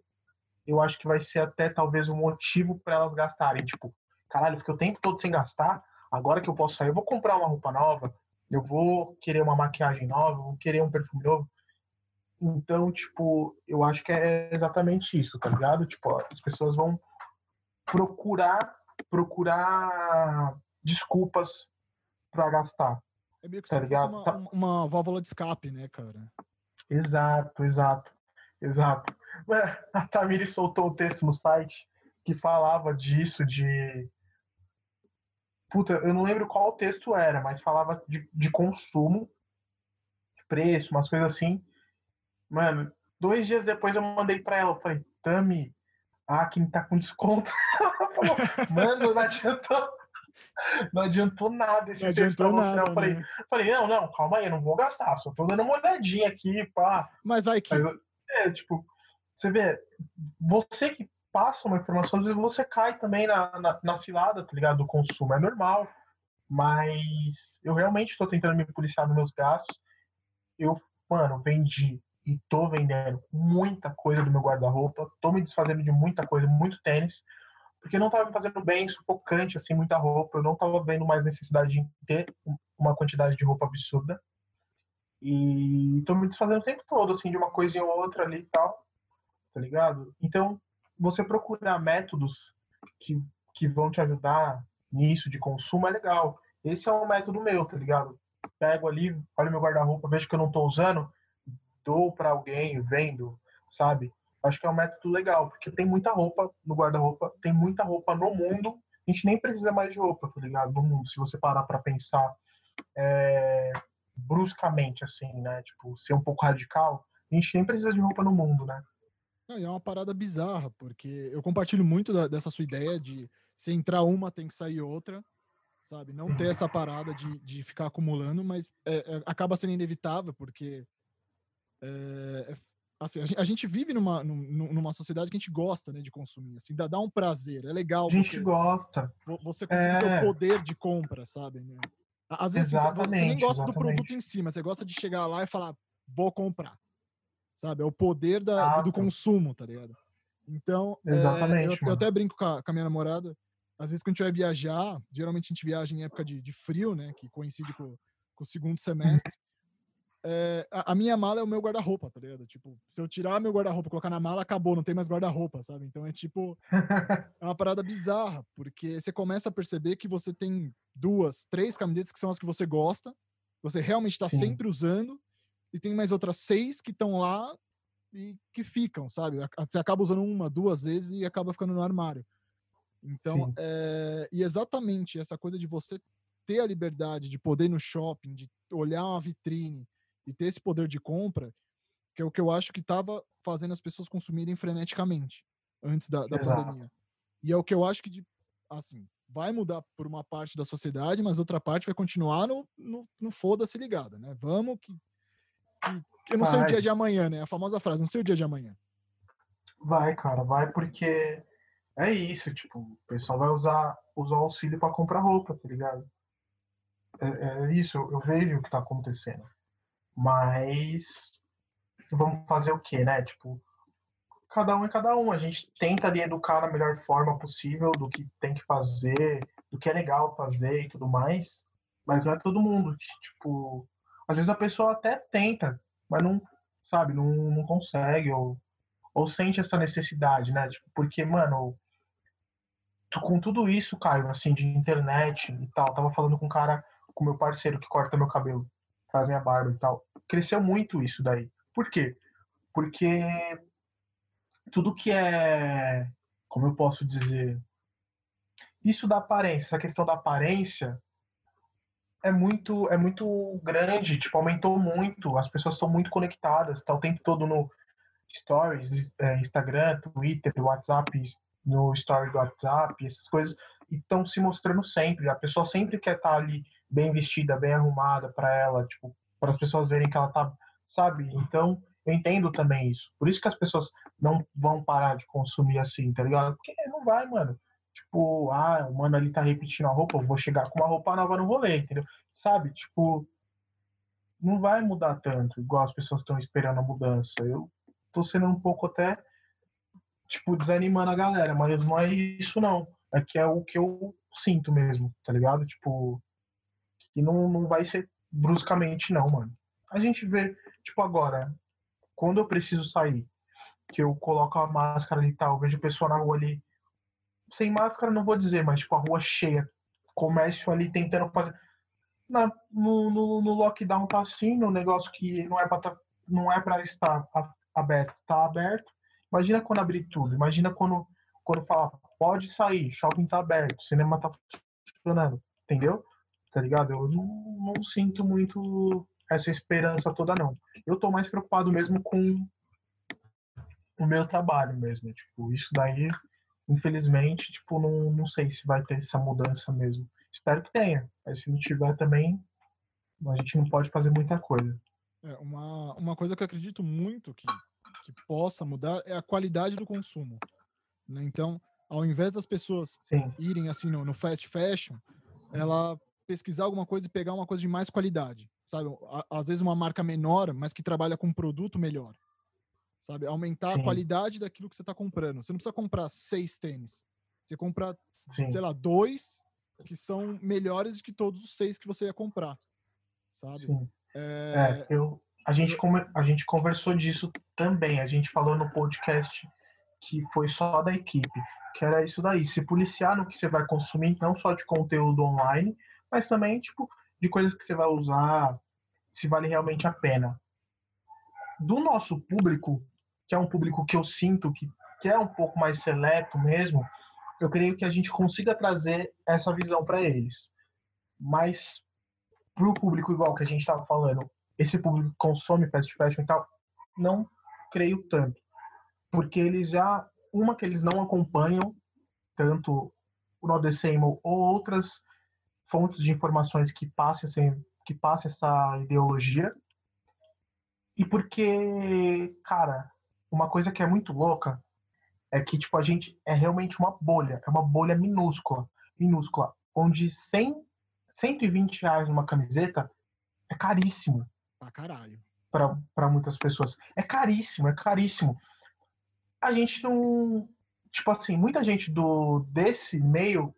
eu acho que vai ser até talvez um motivo para elas gastarem. Tipo, caralho, fiquei o tempo todo sem gastar, agora que eu posso sair, eu vou comprar uma roupa nova, eu vou querer uma maquiagem nova, eu vou querer um perfume novo. Então, tipo, eu acho que é exatamente isso, tá ligado? Tipo, as pessoas vão procurar procurar desculpas para gastar. É meio que tá ligado? Uma, uma válvula de escape, né, cara? Exato, exato, exato. A Tamiri soltou um texto no site que falava disso, de. Puta, eu não lembro qual o texto era, mas falava de, de consumo, de preço, umas coisas assim. Mano, dois dias depois eu mandei pra ela, eu falei, Tami, a quem tá com desconto. [LAUGHS] Mano, não adiantou não adiantou nada esse não adiantou nada, eu falei, né? falei, não, não, calma aí, eu não vou gastar, só tô dando uma olhadinha aqui, pá. Mas vai que. Mas, é, tipo, você vê, você que passa uma informação, às vezes você cai também na, na, na cilada, tá ligado? Do consumo, é normal. Mas eu realmente estou tentando me policiar nos meus gastos. Eu, mano, vendi e tô vendendo muita coisa do meu guarda-roupa, tô me desfazendo de muita coisa, muito tênis porque não estava me fazendo bem, sufocante, assim, muita roupa. Eu não estava vendo mais necessidade de ter uma quantidade de roupa absurda. E tô me desfazendo o tempo todo, assim, de uma coisinha ou outra ali e tal, tá ligado? Então, você procurar métodos que, que vão te ajudar nisso de consumo é legal. Esse é um método meu, tá ligado? Pego ali, olho meu guarda-roupa, vejo que eu não tô usando, dou para alguém, vendo, sabe? Acho que é um método legal, porque tem muita roupa no guarda-roupa, tem muita roupa no mundo. A gente nem precisa mais de roupa, tá ligado? No mundo, se você parar para pensar é, bruscamente, assim, né? Tipo, ser um pouco radical, a gente nem precisa de roupa no mundo, né? Não, é uma parada bizarra, porque eu compartilho muito da, dessa sua ideia de se entrar uma, tem que sair outra, sabe? Não ter essa parada de, de ficar acumulando, mas é, é, acaba sendo inevitável, porque é, é assim, a gente, a gente vive numa, numa sociedade que a gente gosta, né, de consumir, assim, dá, dá um prazer, é legal. A gente gosta. Você conseguir ter o é. poder de compra, sabe? Né? Às vezes você, você, nem gosta exatamente. do produto em si, mas você gosta de chegar lá e falar, vou comprar. Sabe? É o poder da, do consumo, tá ligado? Então, exatamente, é, eu, eu, até brinco com a, com a, minha namorada, às vezes quando a gente vai viajar, geralmente a gente viaja em época de, de frio, né, que coincide com, com o segundo semestre, é, [LAUGHS] a, a, minha mala é o meu guarda-roupa, tá ligado? Tipo, se eu tirar meu guarda-roupa colocar na mala, acabou, não tem mais guarda-roupa, sabe? Então é tipo. [LAUGHS] é uma parada bizarra, porque você começa a perceber que você tem duas, três camisetas que são as que você gosta, você realmente está sempre usando, e tem mais outras seis que estão lá e que ficam, sabe? Você acaba usando uma, duas vezes e acaba ficando no armário. Então, é, e exatamente essa coisa de você ter a liberdade de poder ir no shopping, de olhar uma vitrine, e ter esse poder de compra, que é o que eu acho que estava fazendo as pessoas consumirem freneticamente antes da, da pandemia. E é o que eu acho que, de, assim, vai mudar por uma parte da sociedade, mas outra parte vai continuar no, no, no foda-se ligada, né? Vamos que, eu não vai. sei o dia de amanhã, né? A famosa frase, não sei o dia de amanhã. Vai, cara, vai porque é isso, tipo, o pessoal vai usar usar o auxílio para comprar roupa, tá ligado? É, é isso, eu, eu vejo o que tá acontecendo. Mas vamos fazer o quê, né? Tipo, cada um é cada um. A gente tenta ali educar da melhor forma possível do que tem que fazer, do que é legal fazer e tudo mais. Mas não é todo mundo. Tipo, às vezes a pessoa até tenta, mas não, sabe, não, não consegue, ou, ou sente essa necessidade, né? Tipo, porque, mano, com tudo isso, Caio, assim, de internet e tal, tava falando com um cara, com meu parceiro que corta meu cabelo, faz minha barba e tal. Cresceu muito isso daí. Por quê? Porque tudo que é, como eu posso dizer, isso da aparência, essa questão da aparência é muito é muito grande, tipo, aumentou muito, as pessoas estão muito conectadas, tá o tempo todo no stories, é, Instagram, Twitter, WhatsApp, no story do WhatsApp, essas coisas, e estão se mostrando sempre. A pessoa sempre quer estar tá ali bem vestida, bem arrumada para ela, tipo, para as pessoas verem que ela tá, sabe? Então, eu entendo também isso. Por isso que as pessoas não vão parar de consumir assim, tá ligado? Porque não vai, mano. Tipo, ah, o mano ali tá repetindo a roupa, eu vou chegar com uma roupa nova no rolê, entendeu? Sabe? Tipo, não vai mudar tanto, igual as pessoas estão esperando a mudança. Eu tô sendo um pouco até, tipo, desanimando a galera, mas não é isso não. É que é o que eu sinto mesmo, tá ligado? Tipo, que não, não vai ser bruscamente não, mano. A gente vê, tipo, agora, quando eu preciso sair, que eu coloco a máscara ali e tal, vejo pessoa na rua ali, sem máscara não vou dizer, mas tipo, a rua cheia, comércio ali tentando fazer. Na, no, no, no, lockdown tá assim, no negócio que não é para tá, não é para estar aberto, tá aberto. Imagina quando abrir tudo, imagina quando quando falar pode sair, shopping tá aberto, cinema tá funcionando, entendeu? Tá ligado? Eu não, não sinto muito essa esperança toda, não. Eu tô mais preocupado mesmo com o meu trabalho mesmo. Tipo, isso daí, infelizmente, tipo, não, não sei se vai ter essa mudança mesmo. Espero que tenha. Mas se não tiver também, a gente não pode fazer muita coisa. É, uma, uma coisa que eu acredito muito que, que possa mudar é a qualidade do consumo. Né? Então, ao invés das pessoas Sim. irem assim no, no fast fashion, ela pesquisar alguma coisa e pegar uma coisa de mais qualidade sabe? Às vezes uma marca menor, mas que trabalha com um produto melhor, sabe? Aumentar Sim. a qualidade daquilo que você está comprando. Você não precisa comprar seis tênis. Você compra, Sim. sei lá, dois que são melhores que todos os seis que você ia comprar, sabe? Sim. É... é eu, a gente, a gente conversou disso também. A gente falou no podcast que foi só da equipe, que era isso daí, se policiar no que você vai consumir, não só de conteúdo online, mas também, tipo, de coisas que você vai usar, se vale realmente a pena. Do nosso público, que é um público que eu sinto que, que é um pouco mais seleto mesmo, eu creio que a gente consiga trazer essa visão para eles. Mas para o público igual que a gente estava falando, esse público que consome fast fashion e tal, não creio tanto. Porque eles já, uma que eles não acompanham tanto o Nodecemo ou outras fontes de informações que passem, assim, que passe essa ideologia. E porque, cara, uma coisa que é muito louca é que, tipo, a gente é realmente uma bolha, é uma bolha minúscula, minúscula, onde 100, 120 reais numa camiseta é caríssimo. Pra caralho. Pra, pra muitas pessoas. É caríssimo, é caríssimo. A gente não. Tipo assim, muita gente do desse meio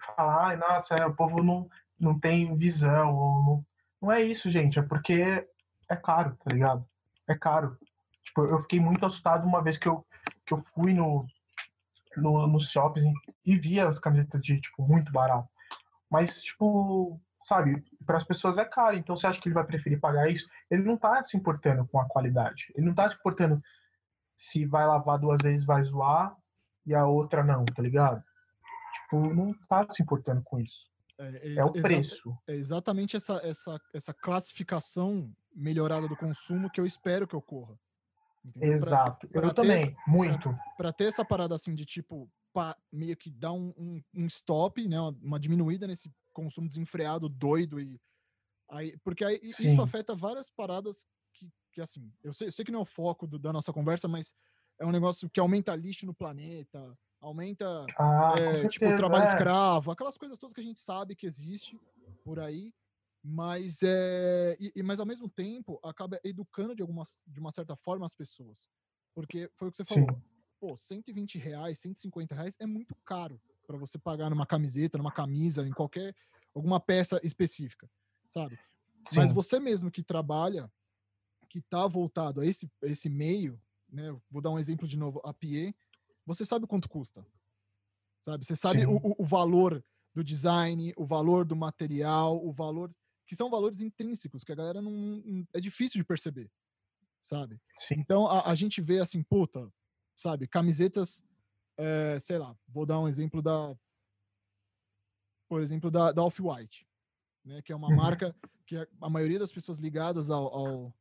falar, ai, nossa, é, o povo não, não tem visão, ou não... não é isso, gente, é porque é caro, tá ligado? É caro. Tipo, eu fiquei muito assustado uma vez que eu, que eu fui no, no, nos shoppings e via as camisetas de, tipo, muito barato. Mas, tipo, sabe, para as pessoas é caro, então você acha que ele vai preferir pagar isso? Ele não tá se importando com a qualidade. Ele não tá se importando se vai lavar duas vezes vai zoar e a outra não, tá ligado? tipo, não tá se importando com isso. É, é, é o preço. É exatamente essa, essa, essa classificação melhorada do consumo que eu espero que ocorra. Entendeu? Exato. Pra, pra eu também, essa, muito. Para ter essa parada assim de tipo, pá, meio que dar um, um, um, stop, né, uma diminuída nesse consumo desenfreado, doido e aí, porque aí, isso afeta várias paradas que, que assim, eu sei, eu sei que não é o foco do, da nossa conversa, mas é um negócio que aumenta lixo no planeta, aumenta Ah, é, tipo trabalho é. escravo, aquelas coisas todas que a gente sabe que existe por aí, mas é, e, mas ao mesmo tempo acaba educando de alguma de uma certa forma as pessoas, porque foi o que você Sim. falou, pô, 120 reais, 150 reais é muito caro para você pagar numa camiseta, numa camisa, em qualquer alguma peça específica, sabe? Mas Sim. você mesmo que trabalha, que está voltado a esse, a esse meio, né? Vou dar um exemplo de novo, a PIE, você sabe quanto custa, sabe? Você sabe Sim. o, o- o valor do design, o valor do material, o valor que são valores intrínsecos que a galera não, é difícil de perceber, sabe? Sim. Então a, a gente vê assim, puta, sabe? Camisetas, eh, sei lá, vou dar um exemplo da, por exemplo, da, da Off-White, né? Que é uma Uhum. marca que a, a maioria das pessoas ligadas ao, ao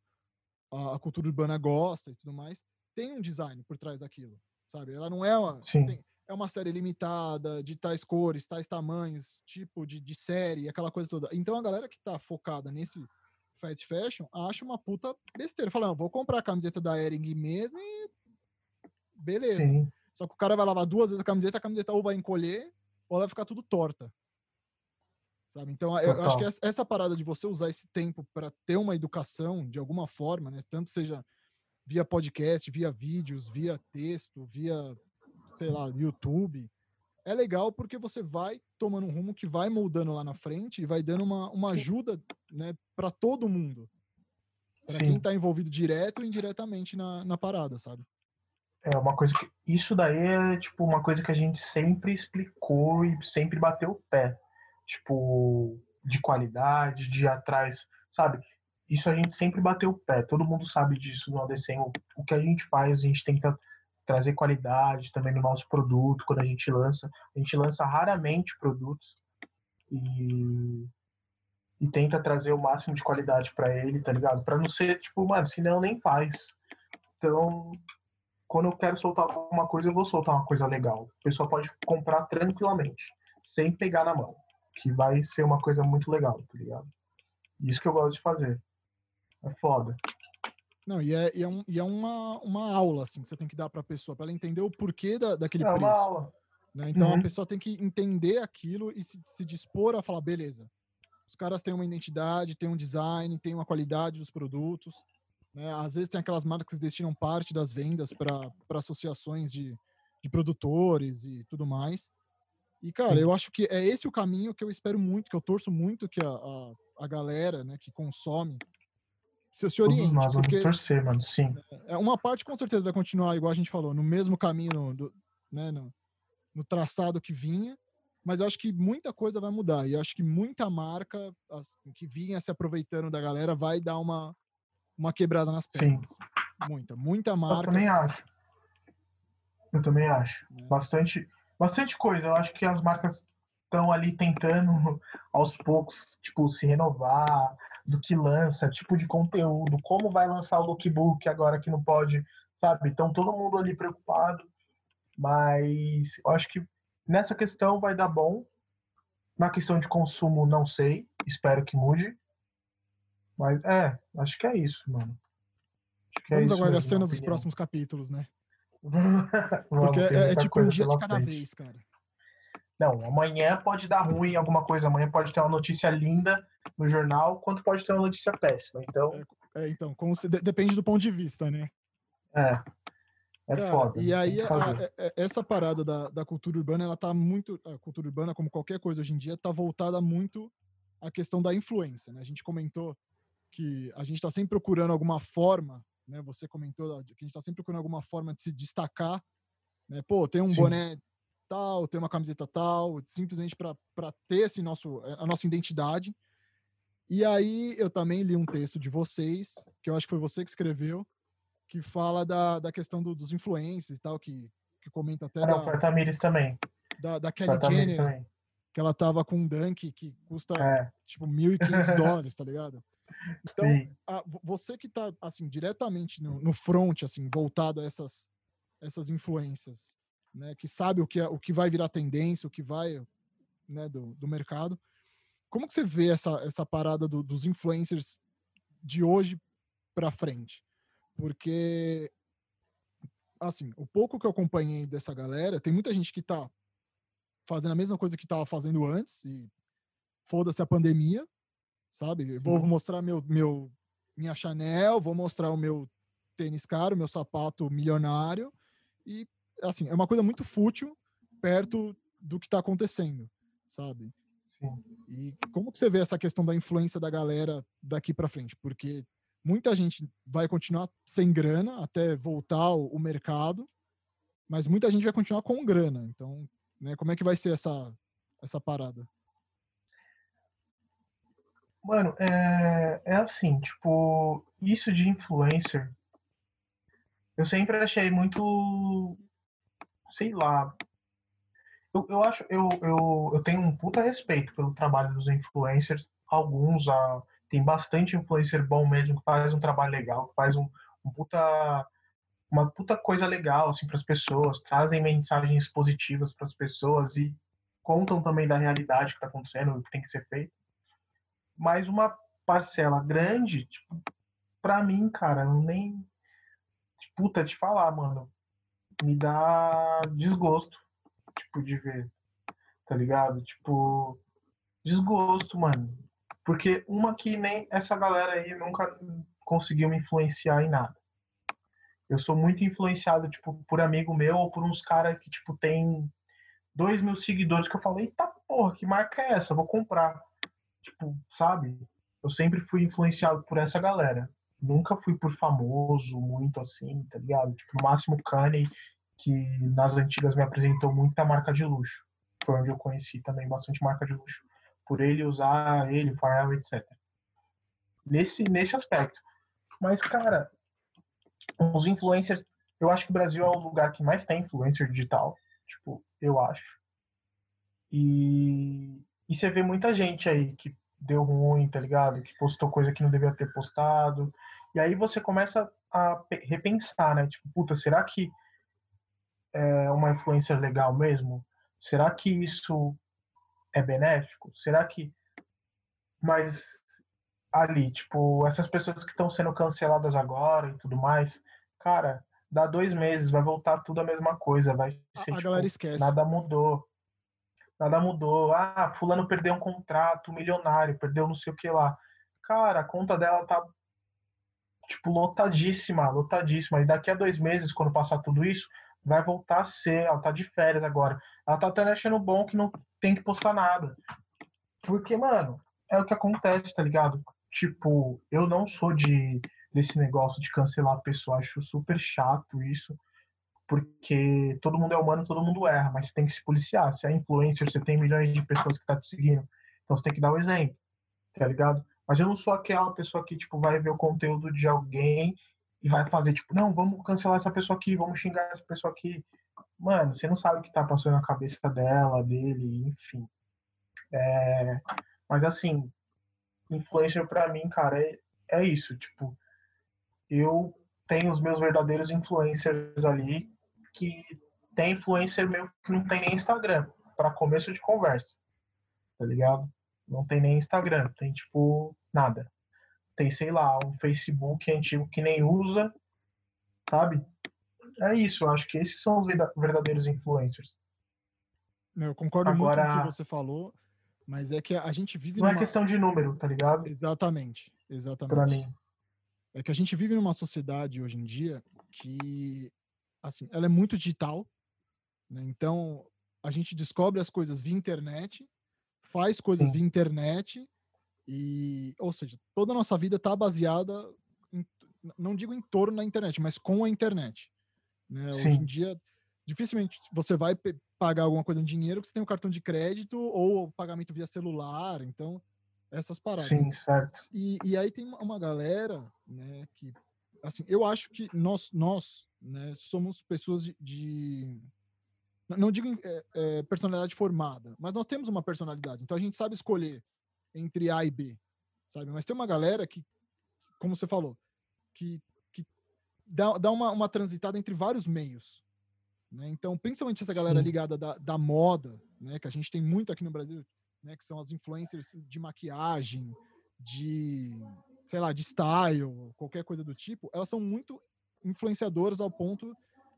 a, a cultura urbana gosta e tudo mais, tem um design por trás daquilo, sabe? Ela não é uma Sim. tem- é uma série limitada, de tais cores, tais tamanhos, tipo de, de série, aquela coisa toda. Então a galera que tá focada nesse fast fashion acha uma puta besteira. Fala, não, vou comprar a camiseta da Ering mesmo e beleza. Sim. Só que o cara vai lavar duas vezes a camiseta, a camiseta ou vai encolher ou ela vai ficar tudo torta. Sabe? Então eu, eu acho que essa, essa parada de você usar esse tempo para ter uma educação de alguma forma, né? Tanto seja via podcast, via vídeos, via texto, via, sei lá, YouTube, é legal porque você vai tomando um rumo que vai moldando lá na frente e vai dando uma, uma ajuda, né, para todo mundo. Para quem está envolvido direto ou indiretamente na, na parada, sabe? É uma coisa que. Isso daí é tipo uma coisa que a gente sempre explicou e sempre bateu o pé. Tipo, de qualidade, de atrás, sabe? Isso a gente sempre bateu o pé. Todo mundo sabe disso no ADCM. O, o que a gente faz, a gente tenta trazer qualidade também no nosso produto quando a gente lança. A gente lança raramente produtos e, e tenta trazer o máximo de qualidade para ele, tá ligado? Para não ser tipo, mano, senão nem faz. Então, quando eu quero soltar alguma coisa, eu vou soltar uma coisa legal. A pessoa pode comprar tranquilamente, sem pegar na mão, que vai ser uma coisa muito legal, tá ligado? Isso que eu gosto de fazer. É foda. Não, e é, e é, um- e é uma, uma aula, assim, que você tem que dar para a pessoa, para ela entender o porquê da, daquele é uma preço. aula. né? Então a Uhum. pessoa tem que entender aquilo e se, se dispor a falar, beleza, os caras têm uma identidade, têm um design, têm uma qualidade dos produtos. Né? Às vezes tem aquelas marcas que destinam parte das vendas para associações de, de produtores e tudo mais. E, cara, eu acho que é esse o caminho que eu espero muito, que eu torço muito que a, a, a galera né, que consome se, se Todos oriente. nós vamos Porque torcer, mano. Sim. é, uma parte com certeza vai continuar, igual a gente falou, no mesmo caminho, do, né, no, no traçado que vinha, mas eu acho que muita coisa vai mudar. E eu acho que muita marca as- que vinha se aproveitando da galera vai dar uma, uma quebrada nas Sim. pernas. Muita, muita Eu marca. também acho. Eu também acho. né? Bastante, bastante coisa. Eu acho que as marcas estão ali tentando, [LAUGHS] aos poucos, tipo, se renovar, do que lança, tipo de conteúdo, como vai lançar o lookbook agora que não pode, sabe? Então todo mundo ali preocupado. Mas eu acho que nessa questão vai dar bom. Na questão de consumo, não sei. Espero que mude. Mas é, acho que é isso, mano. É Vamos isso aguardar cenas minha dos próximos capítulos, né? [LAUGHS] Porque é, é tipo um dia de cada frente. vez, cara. Não, amanhã pode dar ruim alguma coisa. Amanhã pode ter uma notícia linda no jornal, quanto pode ter uma notícia péssima. Então, É, então, como se- de- depende do ponto de vista, né? é. É Cara, foda. E aí, a- a- a- essa parada da, da cultura urbana, ela tá muito. A cultura urbana, como qualquer coisa hoje em dia, tá voltada muito à questão da influência, né? A gente comentou que a gente está sempre procurando alguma forma, né? Você comentou que a gente está sempre procurando alguma forma de se destacar, né? Pô, tem um Sim. boné tal, tem uma camiseta tal, simplesmente para ter esse nosso, a nossa identidade. E aí eu também li um texto de vocês, que eu acho que foi você que escreveu, que fala da, da questão do- dos influencers e tal, que, que comenta até Ah, não, foi da, a Tamires também. da, da Kelly Jenner, também. que ela tava com um dunk que custa É, tipo 1.500 [LAUGHS] dólares, tá ligado? Então, a- vo- você que tá, assim, diretamente no, no front, assim, voltado a essas, essas influências, né, que sabe o que, é, o que vai virar tendência, o que vai, né, do, do mercado, como que você vê essa, essa parada do- dos influencers de hoje para frente? Porque assim, o pouco que eu acompanhei dessa galera, tem muita gente que tá fazendo a mesma coisa que tava fazendo antes e foda-se a pandemia, sabe? Vou mostrar meu, meu minha Chanel, vou mostrar o meu tênis caro, meu sapato milionário e assim, é uma coisa muito fútil perto do que está acontecendo, sabe? E como que você vê essa questão da influência da galera daqui para frente? Porque muita gente vai continuar sem grana até voltar o mercado, mas muita gente vai continuar com grana. Então, né, como é que vai ser essa essa parada? Mano, é, é assim, tipo, isso de influencer, eu sempre achei muito, sei lá, eu, eu acho, eu, eu, eu tenho um puta respeito pelo trabalho dos influencers, alguns, a, tem bastante influencer bom mesmo, que faz um trabalho legal, que faz um, um puta, uma puta coisa legal, assim, para as pessoas, trazem mensagens positivas para as pessoas e contam também da realidade que está acontecendo, o que tem que ser feito mas uma parcela grande, tipo, pra mim, cara, não nem. Puta, te falar, mano. Me dá desgosto, tipo, de ver. Tá ligado? Tipo, desgosto, mano. Porque uma que nem essa galera aí nunca conseguiu me influenciar em nada. Eu sou muito influenciado, tipo, por amigo meu ou por uns caras que, tipo, tem dois mil seguidores que eu falei, eita porra, que marca é essa? Vou comprar. Tipo, sabe? Eu sempre fui influenciado por essa galera. Nunca fui por famoso, muito assim, tá ligado? Tipo, no máximo Kanye, que nas antigas me apresentou muita marca de luxo. Foi onde eu conheci também bastante marca de luxo. Por ele usar ele, Pharrell, etc. Nesse, nesse aspecto. Mas, cara, os influencers, eu acho que o Brasil é o lugar que mais tem influencer digital. Tipo, eu acho. E e você vê muita gente aí que deu ruim, tá ligado? Que postou coisa que não devia ter postado. E aí você começa a repensar, né? Tipo, puta, será que é uma influência legal mesmo? Será que isso é benéfico? Será que. Mas ali, tipo, essas pessoas que estão sendo canceladas agora e tudo mais, cara, dá dois meses, vai voltar tudo a mesma coisa, vai ser, a tipo, galera esquece. nada mudou nada mudou. Ah, fulano perdeu um contrato milionário, perdeu não sei o que lá. Cara, a conta dela tá tipo lotadíssima, lotadíssima. E daqui a dois meses, quando passar tudo isso, vai voltar a ser. Ela tá de férias agora. Ela tá até achando bom que não tem que postar nada. Porque, mano, é o que acontece, tá ligado? Tipo, eu não sou de desse negócio de cancelar a pessoa, acho super chato isso porque todo mundo é humano, todo mundo erra, mas você tem que se policiar. Se é influencer, você tem milhões de pessoas que tá te seguindo, então você tem que dar o um exemplo, tá ligado? Mas eu não sou aquela pessoa que, tipo, vai ver o conteúdo de alguém e vai fazer, tipo, não, vamos cancelar essa pessoa aqui, vamos xingar essa pessoa aqui. Mano, você não sabe o que tá passando na cabeça dela, dele, enfim. É... Mas, assim, influencer pra mim, cara, é, é isso, tipo, eu tenho os meus verdadeiros influencers ali que tem influencer meu que não tem nem Instagram, para começo de conversa. Tá ligado? Não tem nem Instagram, tem tipo nada. Tem, sei lá, um Facebook antigo que nem usa, sabe? É isso, acho que esses são os verdadeiros influencers. Eu concordo Agora, muito com o que você falou, mas é que a gente vive Não é numa... é questão de número, tá ligado? Exatamente, exatamente. Pra mim. É que a gente vive numa sociedade hoje em dia que assim, ela é muito digital, né? Então, a gente descobre as coisas via internet, faz coisas Sim. via internet e, ou seja, toda a nossa vida está baseada, em, não digo em torno da internet, mas com a internet. Né? Hoje em dia, dificilmente você vai pagar alguma coisa em dinheiro que você tem um cartão de crédito ou pagamento via celular, então essas paradas. Sim, certo. E, e aí tem uma galera, né, que assim, eu acho que nós, nós né, somos pessoas de, de não digo é, é, personalidade formada, mas nós temos uma personalidade. Então a gente sabe escolher entre A e B, sabe? Mas tem uma galera que, como você falou, que, que dá, dá uma, uma transitada entre vários meios. Né? Então, principalmente essa galera Sim. ligada da, da moda, né, que a gente tem muito aqui no Brasil, né, que são as influencers de maquiagem, de sei lá, de style, qualquer coisa do tipo, elas são muito influenciadoras ao ponto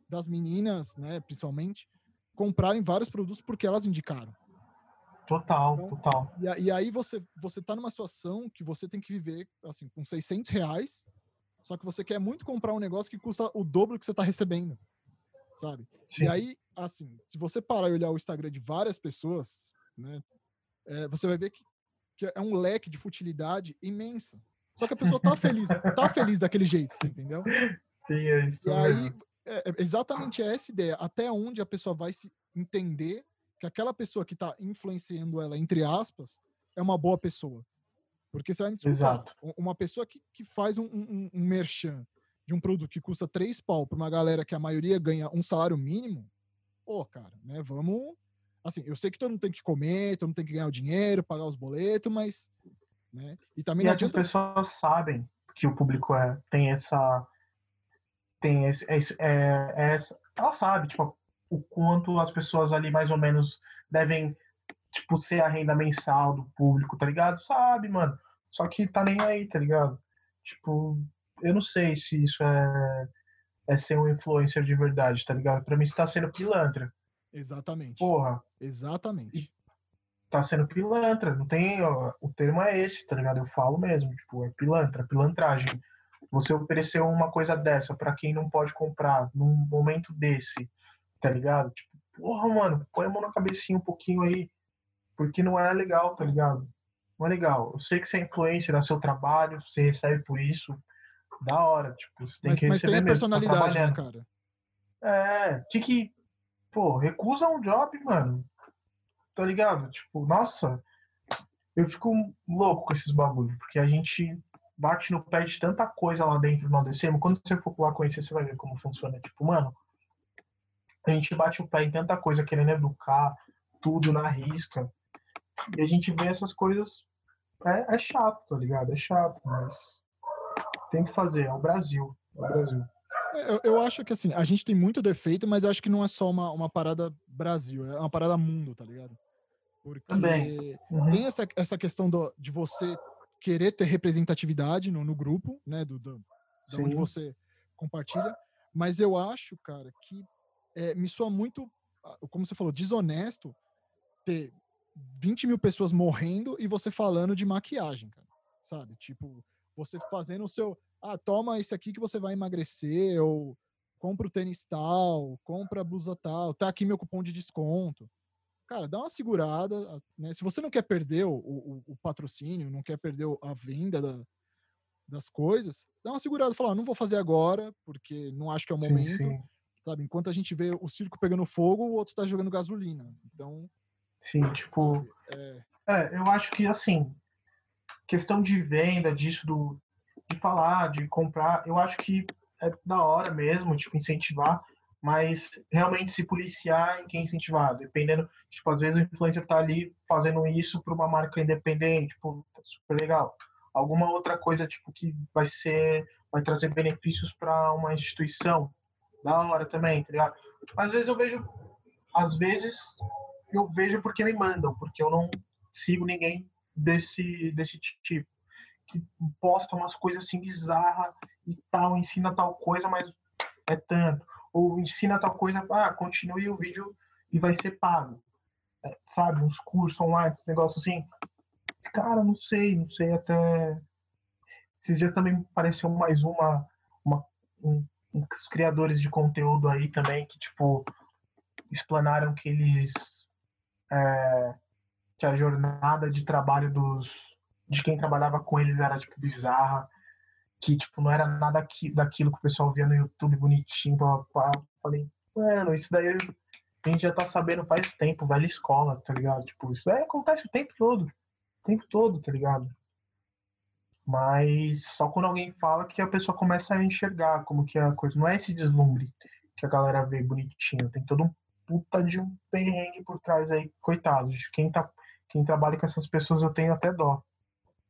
das meninas, né, principalmente, comprarem vários produtos porque elas indicaram. Total, então, total. E, e, aí você você tá numa situação que você tem que viver assim com 600 reais, só que você quer muito comprar um negócio que custa o dobro que você tá recebendo, sabe? Sim. E aí, assim, se você parar e olhar o Instagram de várias pessoas, né, é, você vai ver que, que é um leque de futilidade imensa. Só que a pessoa tá [LAUGHS] feliz, tá feliz daquele jeito, você entendeu? Sim, é isso. E aí, é, é exatamente essa ideia. Até onde a pessoa vai se entender que aquela pessoa que está influenciando ela, entre aspas, é uma boa pessoa. Porque você vai me desculpar, Exato. uma pessoa que, que faz um, um, um merchan de um produto que custa três pau para uma galera que a maioria ganha um salário mínimo, pô, cara, né, vamos... Assim, eu sei que todo mundo tem que comer, todo mundo tem que ganhar o dinheiro, pagar os boletos, mas... Né, e também e essas adianta... pessoas sabem que o público é, tem essa... Tem esse, é, é, é, ela sabe, tipo, o quanto as pessoas ali mais ou menos devem, tipo, ser a renda mensal do público, tá ligado? Sabe, mano. Só que tá nem aí, tá ligado? Tipo, eu não sei se isso é, é ser um influencer de verdade, tá ligado? Pra mim isso tá sendo pilantra. Exatamente. Porra. Exatamente. Tá sendo pilantra, não tem. Ó, o termo é esse, tá ligado? Eu falo mesmo, tipo, é pilantra, pilantragem. Você ofereceu uma coisa dessa para quem não pode comprar num momento desse tá ligado? Tipo, porra, mano, põe a mão na cabecinha um pouquinho aí, porque não é legal, tá ligado? Não é legal. Eu sei que você é influencer, é seu trabalho, você recebe por isso, da hora, tipo, você tem mas, que receber mas tem mesmo, tá personalidade, tá né, cara? É, que que, pô, recusa um job, mano, tá ligado? Tipo, nossa, eu fico louco com esses bagulho, porque a gente bate no pé de tanta coisa lá dentro no ADC, mas quando você for lá conhecer, você vai ver como funciona. Tipo, mano, a gente bate o pé em tanta coisa querendo educar, tudo na risca. E a gente vê essas coisas. É, é chato, tá ligado? É chato, mas tem que fazer. É o Brasil. É o Brasil. É, eu, eu, acho que assim, a gente tem muito defeito, mas eu acho que não é só uma, uma parada Brasil, é uma parada mundo, tá ligado? Porque Também. Uhum. tem essa, essa questão do, de você querer ter representatividade no, no grupo, né? Do, do, de onde você compartilha. Mas eu acho, cara, que é, me soa muito, ah, como você falou, desonesto ter 20 mil pessoas morrendo e você falando de maquiagem, cara. Sabe? Tipo, você fazendo o seu. Ah, toma esse aqui que você vai emagrecer, ou compra o tênis tal, compra a blusa tal, tá aqui meu cupom de desconto. Cara, dá uma segurada, ah, né? Se você não quer perder o, o, o patrocínio, não quer perder a venda da, das coisas, dá uma segurada, fala, ah, não vou fazer agora, porque não acho que é o momento. Sim, sim. Sabe? Enquanto a gente vê o circo pegando fogo, o outro tá jogando gasolina. Então. Sim, tipo. É... é, eu acho que assim, questão de venda, disso, do, de falar, de comprar, eu acho que é da hora mesmo, tipo, incentivar, mas realmente se policiar em quem incentivar, dependendo, tipo, às vezes o influencer tá ali fazendo isso para uma marca independente, tipo, super legal. Alguma outra coisa, tipo, que vai ser, vai trazer benefícios para uma instituição, da hora também, tá ligado? Às vezes eu vejo, às vezes eu vejo porque me mandam, porque eu não sigo ninguém desse, desse tipo, que posta umas coisas assim bizarras e tal, ensina tal coisa, mas é tanto. Ou ensina tal coisa, ah, continue o vídeo e vai ser pago. É, sabe, uns cursos online, esse negócio assim. Cara, não sei, não sei até. Esses dias também apareceu mais uma, uma um os criadores de conteúdo aí também que, tipo, explanaram que eles. É, que a jornada de trabalho dos de quem trabalhava com eles era, tipo, bizarra. Que, tipo, não era nada aqui, daquilo que o pessoal via no YouTube bonitinho. Blá, blá. Falei, mano, isso daí a gente já tá sabendo faz tempo, velha escola, tá ligado? Tipo, isso daí acontece o tempo todo. O tempo todo, tá ligado? Mas só quando alguém fala que a pessoa começa a enxergar como que é a coisa. Não é esse deslumbre que a galera vê bonitinho. Tem todo um puta de um perrengue por trás aí, coitados. Quem, tá, quem trabalha com essas pessoas eu tenho até dó.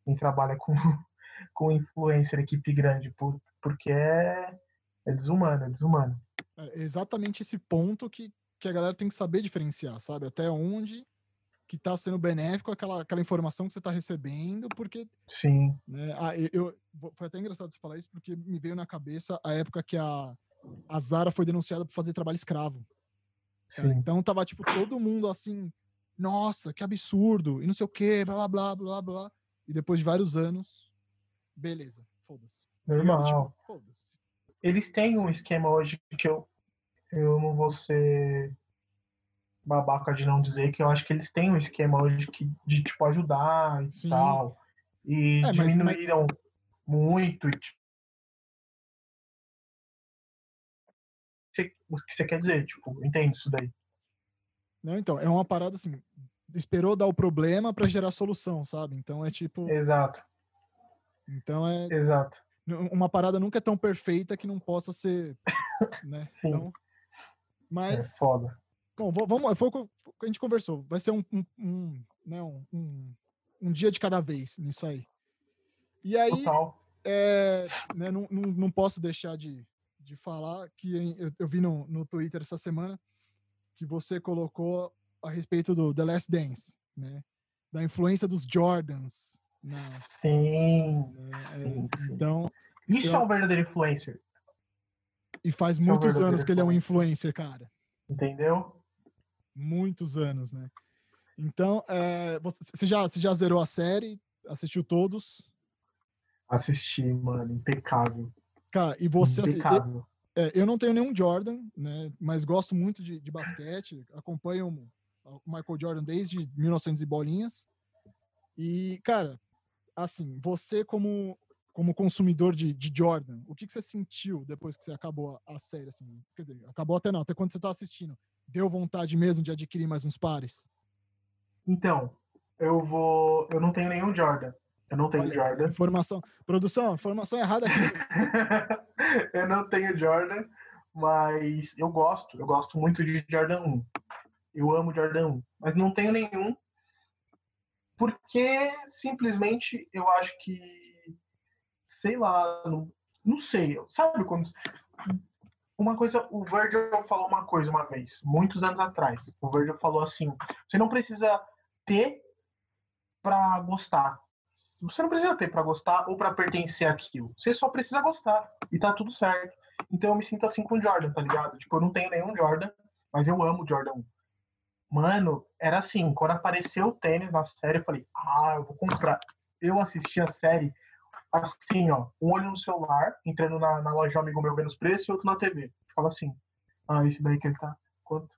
Quem trabalha com, [LAUGHS] com influencer, equipe grande, por, porque é, é desumano, é desumano. É exatamente esse ponto que, que a galera tem que saber diferenciar, sabe? Até onde que está sendo benéfico aquela, aquela informação que você está recebendo, porque. Sim. Né, ah, eu, foi até engraçado você falar isso, porque me veio na cabeça a época que a a Zara foi denunciada por fazer trabalho escravo. Cara. Então tava, tipo, todo mundo assim, nossa, que absurdo, e não sei o que, blá, blá, blá, blá. E depois de vários anos, beleza, foda-se. Normal. Tipo, foda-se. Eles têm um esquema hoje que eu, eu não vou ser babaca de não dizer que eu acho que eles têm um esquema hoje que, de, tipo, ajudar e Sim. tal. E é, diminuíram mas... muito. Tipo, o que você quer dizer, tipo, entendo isso daí. Não, então, é uma parada assim, esperou dar o problema para gerar solução, sabe? Então é tipo. Exato. Então é. Exato. Uma parada nunca é tão perfeita que não possa ser. [LAUGHS] Né? Sim. Então, mas. É foda. Bom, vamos, foi o que a gente conversou. Vai ser um, um, um né, um, um, dia de cada vez nisso aí. E aí, é, né, não, não, não posso deixar de, de falar que eu, eu vi no, no Twitter essa semana que você colocou a respeito do The Last Dance, né? Da influência dos Jordans. Na, sim, né? sim, sim, Então. Isso eu, é um verdadeiro influencer. E faz Isso muitos é um anos que ele é um influencer, cara. Entendeu? Muitos anos, né? Então, é, você, já, você já zerou a série? Assistiu todos? Assisti, mano. Impecável. Cara, e você. Impecável. Assim, é, eu não tenho nenhum Jordan, né? Mas gosto muito de, de basquete. Acompanho o Michael Jordan desde 1900 e bolinhas. E, cara, assim, você como como consumidor de, de Jordan, o que, que você sentiu depois que você acabou a, a série? Assim? Quer dizer, acabou até não, até quando você está assistindo. Deu vontade mesmo de adquirir mais uns pares? Então, eu vou. Eu não tenho nenhum Jordan. Eu não tenho Olha, Jordan. Informação. Produção, informação errada aqui. [LAUGHS] eu não tenho Jordan, mas eu gosto. Eu gosto muito de Jordan 1. Eu amo Jordan 1. Mas não tenho nenhum. Porque simplesmente eu acho que. Sei lá. Não, não sei. Sabe quando. Uma coisa, o Virgil falou uma coisa uma vez, muitos anos atrás. O Virgil falou assim: você não precisa ter para gostar você não precisa ter para gostar ou para pertencer àquilo. Você só precisa gostar e tá tudo certo. Então eu me sinto assim com o Jordan, tá ligado? Tipo, eu não tenho nenhum Jordan, mas eu amo Jordan 1. Mano, era assim, quando apareceu o tênis na série, eu falei, ah, eu vou comprar. Eu assisti a série assim, ó, um olho no celular, entrando na, na loja de um amigo meu vendo os preços e outro na TV. Fala assim, ah, esse daí que ele tá, quanto?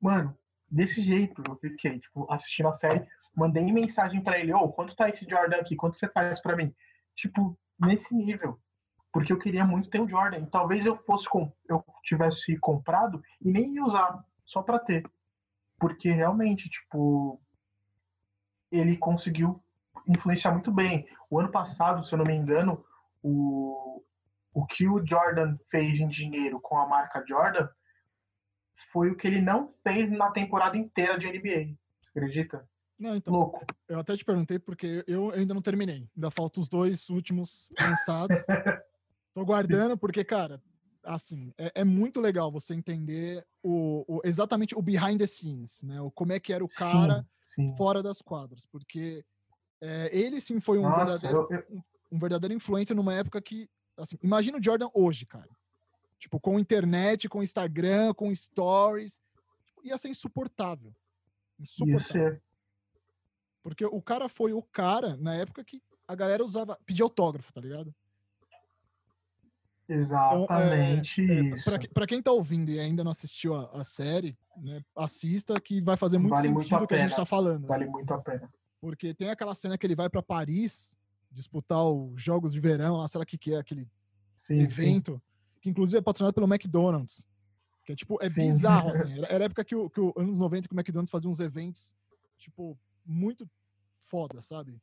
Mano, desse jeito eu fiquei, tipo, assistindo a série, mandei mensagem para ele, ô, oh, quanto tá esse Jordan aqui? Quanto você faz para mim? Tipo, nesse nível. Porque eu queria muito ter um Jordan. Talvez eu fosse com, eu tivesse comprado e nem ia usar, só para ter. Porque realmente, tipo, ele conseguiu influenciar muito bem. O ano passado, se eu não me engano, o, o que o Jordan fez em dinheiro com a marca Jordan foi o que ele não fez na temporada inteira de NBA. Você acredita? Não, então, Louco. Eu até te perguntei porque eu ainda não terminei. Ainda faltam os dois últimos lançados. [LAUGHS] Tô guardando porque, cara, assim, é, é, muito legal você entender o, o, exatamente o behind the scenes, né? O, como é que era o cara sim, sim. fora das quadras. Porque é, ele sim foi um, Nossa, verdadeiro, eu. Um, um, verdadeiro influencer numa época que. Assim, imagina o Jordan hoje, cara. Tipo, com internet, com Instagram, com stories. Ia ser insuportável. Insuportável. Ia ser. Porque o cara foi o cara na época que a galera usava, pedia autógrafo, tá ligado? Exatamente então, é, isso. É, pra, pra, quem tá ouvindo e ainda não assistiu a, a série, né, assista que vai fazer muito vale sentido o que a gente tá falando. Vale muito a pena. Porque tem aquela cena que ele vai para Paris disputar os Jogos de Verão, lá, sei lá o que, que é, aquele sim, evento, sim. que inclusive é patrocinado pelo McDonald's. Que é tipo, é sim. bizarro, [LAUGHS] assim. Era, era época que o, que o anos 90 que o McDonald's fazia uns eventos, tipo, muito foda, sabe?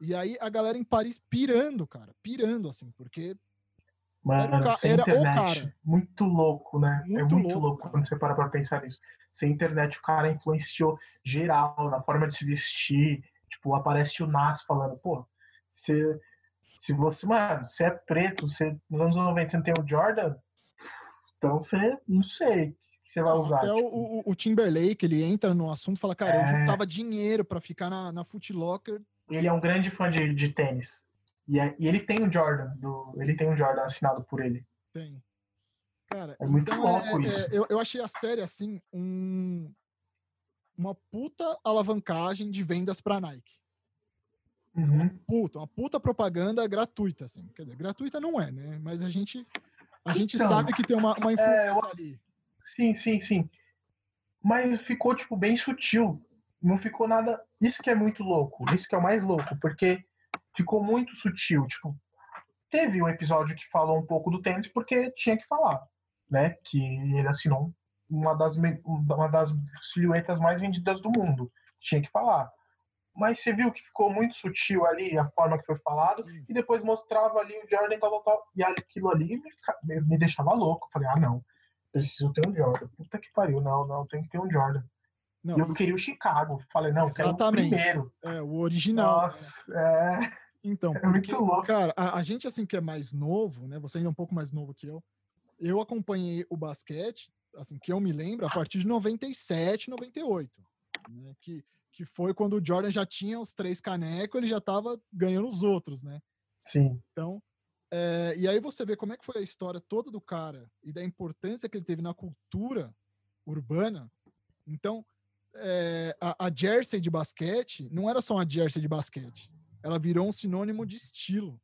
E aí a galera em Paris pirando, cara, pirando, assim, porque. Mano, era, o, ca... era o cara. Muito louco, né? É muito é muito louco, louco quando você para pra pensar nisso. Sem internet, o cara influenciou geral na forma de se vestir. Tipo, aparece o Nas falando, pô, se, se você, mano, você é preto, você, nos anos 90 você não tem o Jordan, então você, não sei, que você vai usar. Até tipo... o, o, Timberlake, ele entra no assunto e fala, cara, é... eu juntava dinheiro para ficar na, na Foot Locker. Ele é um grande fã de, de tênis. E, é, e ele tem o Jordan, do, ele tem um Jordan assinado por ele. Tem. Cara, É muito então louco é- isso. é- eu, eu achei a série, assim, um, uma puta alavancagem de vendas pra Nike. Uhum. Puta, uma puta propaganda gratuita, assim. Quer dizer, gratuita não é, né? Mas a gente, a gente Então, sabe que tem uma, uma influência é, eu- ali. Sim, sim, sim. Mas ficou, tipo, bem sutil. Não ficou nada. Isso que é muito louco. Isso que é o mais louco, porque ficou muito sutil. Tipo, teve um episódio que falou um pouco do tênis porque tinha que falar, né? Que ele assinou uma das, uma das silhuetas mais vendidas do mundo. Tinha que falar. Mas você viu que ficou muito sutil ali a forma que foi falado Sim. e depois mostrava ali o Jordan tal, tal, tal. E aquilo ali me, me- deixava louco. Falei, ah, não, preciso ter um Jordan. Puta que pariu, não, não, tem que ter um Jordan. Não, eu queria o Chicago. Falei, não, quero o Exatamente. primeiro. é, o original. Nossa, é, Então, é muito porque, louco. cara, a, a gente, assim, que é mais novo, né? Você ainda é um pouco mais novo que eu. Eu acompanhei o basquete, assim, que eu me lembro, a partir de 97, 98. Né, que, que foi quando o Jordan já tinha os três canecos, ele já tava ganhando os outros, né? Sim, Então, é, e aí você vê como é que foi a história toda do cara e da importância que ele teve na cultura urbana. Então, é, a, a jersey de basquete não era só uma jersey de basquete. Ela virou um sinônimo de estilo.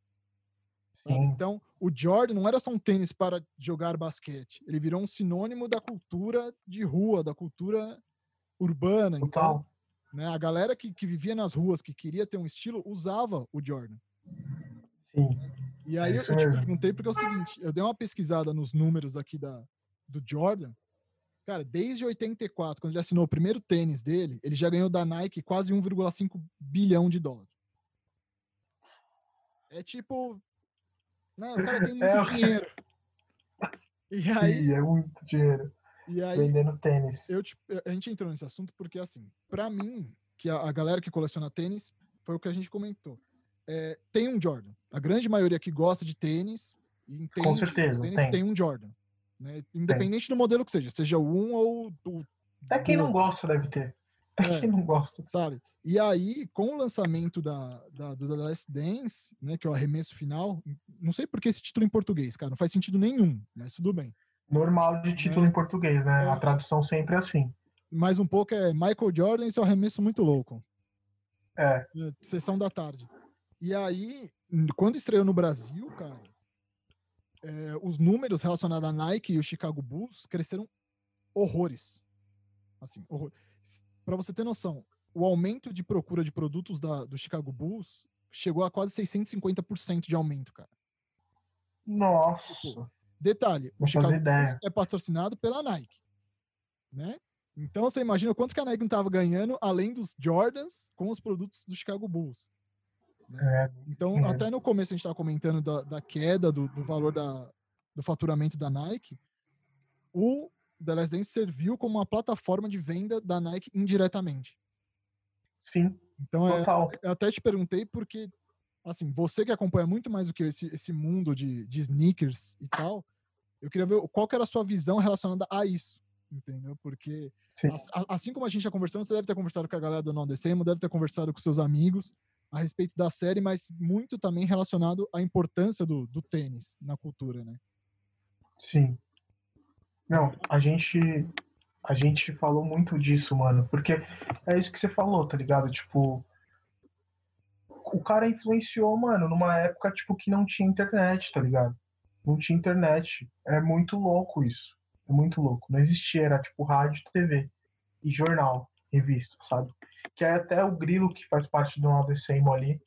Sim, Então, o Jordan não era só um tênis para jogar basquete. Ele virou um sinônimo da cultura de rua, da cultura urbana. Então, né, a galera que, que vivia nas ruas, que queria ter um estilo, usava o Jordan. Sim, E aí eu, isso eu te perguntei porque é o seguinte, eu dei uma pesquisada nos números aqui da, do Jordan. Cara, desde 84, quando ele assinou o primeiro tênis dele, ele já ganhou da Nike quase 1,5 bilhão de dólares. É tipo, né, o cara tem [LAUGHS] muito É, dinheiro. E aí, Sim, é muito dinheiro. e aí Vendendo tênis. eu, te- a gente entrou nesse assunto porque, assim, pra mim, que a, a galera que coleciona tênis, foi o que a gente comentou. É, tem um Jordan. A grande maioria que gosta de tênis entende os certeza, tênis tem. tem um Jordan. né? Independente do modelo que seja, seja o 1 ou o Até quem não 12, gosta deve ter. É. [LAUGHS] quem não gosta. sabe? E aí, com o lançamento da, da, do The Last Dance, né, que é o arremesso final, não sei por que esse título em português, cara, não faz sentido nenhum, mas tudo bem. Normal de título É. em português, né? É. A tradução sempre é assim. Mais um pouco é Michael Jordan e seu arremesso muito louco. É, É, Sessão da tarde. E aí, quando estreou no Brasil, cara, é, os números relacionados à Nike e o Chicago Bulls cresceram horrores. Assim, horror. Para você ter noção, o aumento de procura de produtos da- do Chicago Bulls chegou a quase 650% de aumento, cara. nossa. Detalhe, o Não Chicago Bulls é patrocinado pela Nike, né? Então você imagina quanto que a Nike não estava ganhando além dos Jordans com os produtos do Chicago Bulls. É, Então, Uhum. até no começo a gente estava comentando da, da queda do, do valor da, do faturamento da Nike. O The Last Dance serviu como uma plataforma de venda da Nike indiretamente. sim, Então, é, total. eu até te perguntei porque, assim, você que acompanha muito mais do que esse, esse mundo de, de sneakers e tal, eu queria ver qual que era a sua visão relacionada a isso, entendeu? Porque, a- assim como a gente já conversando, você deve ter conversado com a galera do Non Decemo, deve ter conversado com seus amigos a respeito da série, mas muito também relacionado à importância do, do tênis na cultura, né? Sim. Não, a gente a gente falou muito disso, mano, porque é isso que você falou, tá ligado? Tipo, o cara influenciou, mano, numa época tipo que não tinha internet, tá ligado? Não tinha internet. É muito louco isso. É muito louco. Não existia, era tipo rádio, TV e jornal, revista, sabe? Que é até o Grilo que faz parte do ADCM ali,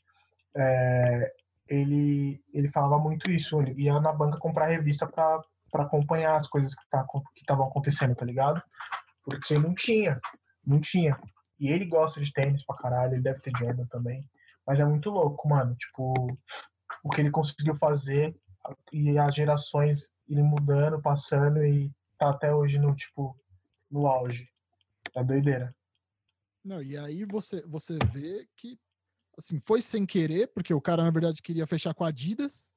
é, ele ele falava muito isso, ele ia na banca comprar revista pra para acompanhar as coisas que tá estavam acontecendo, tá ligado? Porque não tinha, não tinha. E ele gosta de tênis pra caralho, ele deve ter Jordan também. Mas é muito louco, mano. Tipo, o que ele conseguiu fazer e as gerações irem mudando, passando e tá até hoje no, tipo, no auge. É doideira. Não, e aí você, você vê que assim, foi sem querer, porque o cara, na verdade, queria fechar com a Adidas,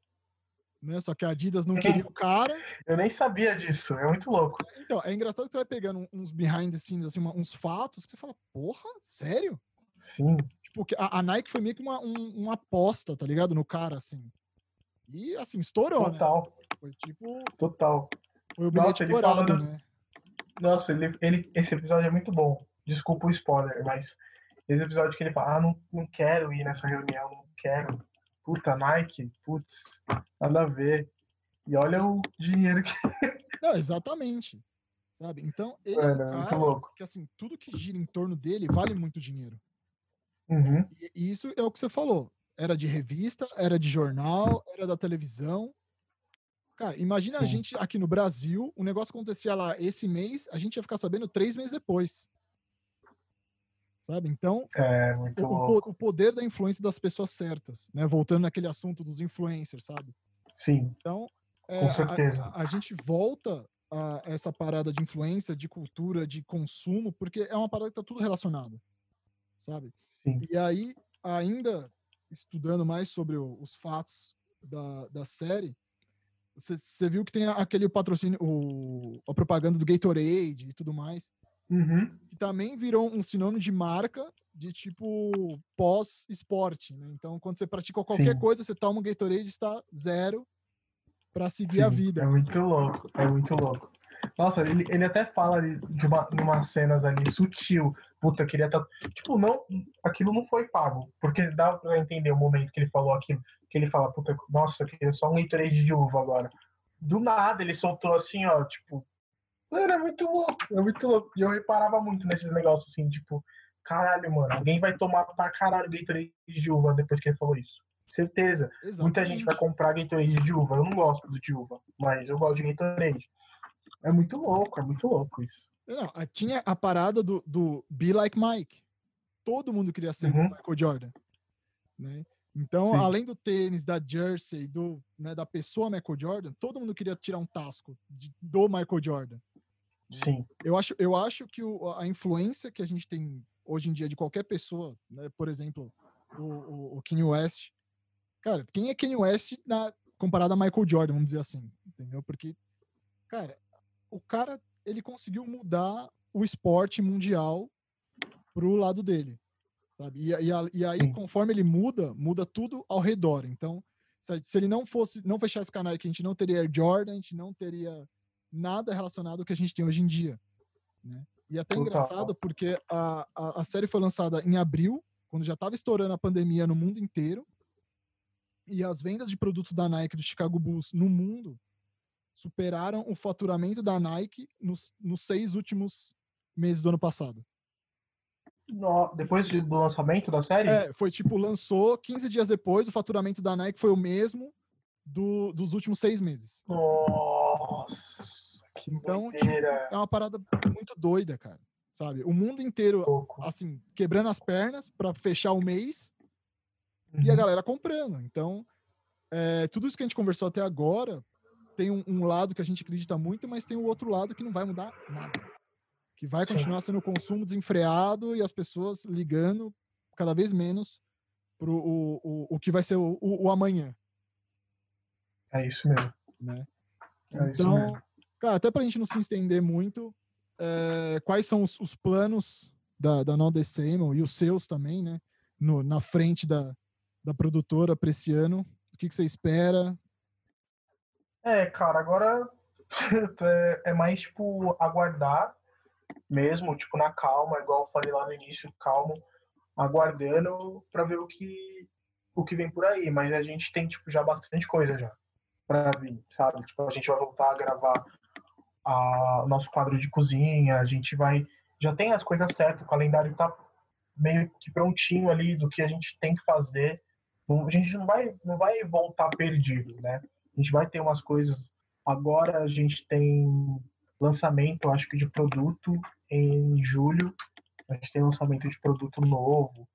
né? Só que a Adidas não queria o cara. Eu nem sabia disso, é muito louco. Então, é engraçado que você vai pegando uns behind the scenes, assim, uma- uns fatos, que você fala, porra, sério? Sim, Tipo, a, a Nike foi meio que uma, um- uma aposta, tá ligado? No cara, assim. E, assim, estourou, né? total, Foi tipo, total. Foi o bilhete Nossa, ele dourado, falando- né? Nossa, ele, ele, esse episódio é muito bom. Desculpa o spoiler, mas esse episódio que ele fala, ah, não, não quero ir nessa reunião, não quero. Puta, Nike, putz, nada a ver. E olha o dinheiro que. [LAUGHS] Não, exatamente. Sabe? Então, ele é muito cara louco. que, assim, tudo que gira em torno dele vale muito dinheiro. Uhum, E e isso é o que você falou. Era de revista, era de jornal, era da televisão. Cara, imagina a Sim. gente aqui no Brasil, o negócio acontecia lá esse mês, a gente ia ficar sabendo três meses depois. Sabe? Então, É, o, o poder da influência das pessoas certas, né? Voltando naquele assunto dos influencers, sabe? Sim, Então, é, Com a- certeza. A, a gente volta a essa parada de influência, de cultura, de consumo, porque é uma parada que tá tudo relacionado, sabe? sim. E aí, ainda estudando mais sobre o- os fatos da, da série, você viu que tem aquele patrocínio, o, a propaganda do Gatorade e tudo mais, Uhum, que também virou um sinônimo de marca de tipo pós-esporte, né? Então, quando você pratica qualquer Sim. coisa, você toma um Gatorade está zero para seguir a sim. vida. É muito louco, é muito louco. Nossa, ele, ele até fala ali de uma, umas cenas ali sutil. Puta, queria estar. Tipo, não, aquilo não foi pago. Porque dá pra entender o momento que ele falou aquilo. Que ele fala, puta, nossa, eu queria só um Gatorade de uva agora. Do nada ele soltou assim, ó, tipo. Mano, é muito louco, é muito louco. E eu reparava muito nesses negócios assim, tipo, caralho, mano, alguém vai tomar pra caralho Gatorade de uva depois que ele falou isso. Certeza. Muita gente vai Exatamente. comprar Gatorade de uva. Eu não gosto do de uva, mas eu gosto de Gatorade. É muito louco, é muito louco isso. Não, tinha a parada do, do Be Like Mike. Todo mundo queria ser Uhum. Michael Jordan. Né? Então, Sim. além do tênis, da jersey, do, né, da pessoa Michael Jordan, todo mundo queria tirar um tasco de- do Michael Jordan. Sim, Eu acho, eu acho que o- a influência que a gente tem hoje em dia de qualquer pessoa, né, por exemplo, o, o, o Kanye West. Cara, quem é Kanye West na, comparado a Michael Jordan, vamos dizer assim, entendeu? Porque, cara, o cara, ele conseguiu mudar o esporte mundial pro lado dele, sabe? E, e, e aí, conforme ele muda, muda tudo ao redor. Então, se, se ele não fosse, não fechar esse canal aqui, a gente não teria Air Jordan, a gente não teria nada relacionado ao que a gente tem hoje em dia, né? E é até Total. engraçado porque a, a, a série foi lançada em abril, quando já estava estourando a pandemia no mundo inteiro, e as vendas de produtos da Nike do Chicago Bulls no mundo superaram o faturamento da Nike nos, nos seis últimos meses do ano passado. No- depois de- do lançamento da série, É, foi tipo, lançou 15 dias depois, o faturamento da Nike foi o mesmo do, dos últimos seis meses. nossa, Então, doideira. É uma parada muito doida, cara. Sabe? O mundo inteiro, assim, quebrando as pernas para fechar o mês e a Uhum. galera comprando. Então, é, tudo isso que a gente conversou até agora tem um, um lado que a gente acredita muito, mas tem o outro lado que não vai mudar nada. Que vai continuar sendo o consumo desenfreado e as pessoas ligando cada vez menos pro o, o, o que vai ser o, o, o amanhã, É isso mesmo. né? É isso Então, mesmo. Cara, até pra gente não se estender muito, é, quais são os, os planos da, da The Same, e os seus também, né? No, na frente da, da produtora pra esse ano. O que, que você espera? É, cara, agora [LAUGHS] é- é mais, tipo, aguardar mesmo, tipo, na calma, igual eu falei lá no início, calmo, aguardando pra ver o que, o que vem por aí. Mas a gente tem, tipo, já bastante coisa já pra vir, sabe? Tipo, a gente vai voltar a gravar a- nosso quadro de cozinha, a gente vai... Já tem as coisas certas, o calendário tá meio que prontinho ali do que a gente tem que fazer. A gente não vai, não vai voltar perdido, né? A gente vai ter umas coisas. Agora a gente tem lançamento, acho que de produto em julho. A gente tem lançamento de produto novo,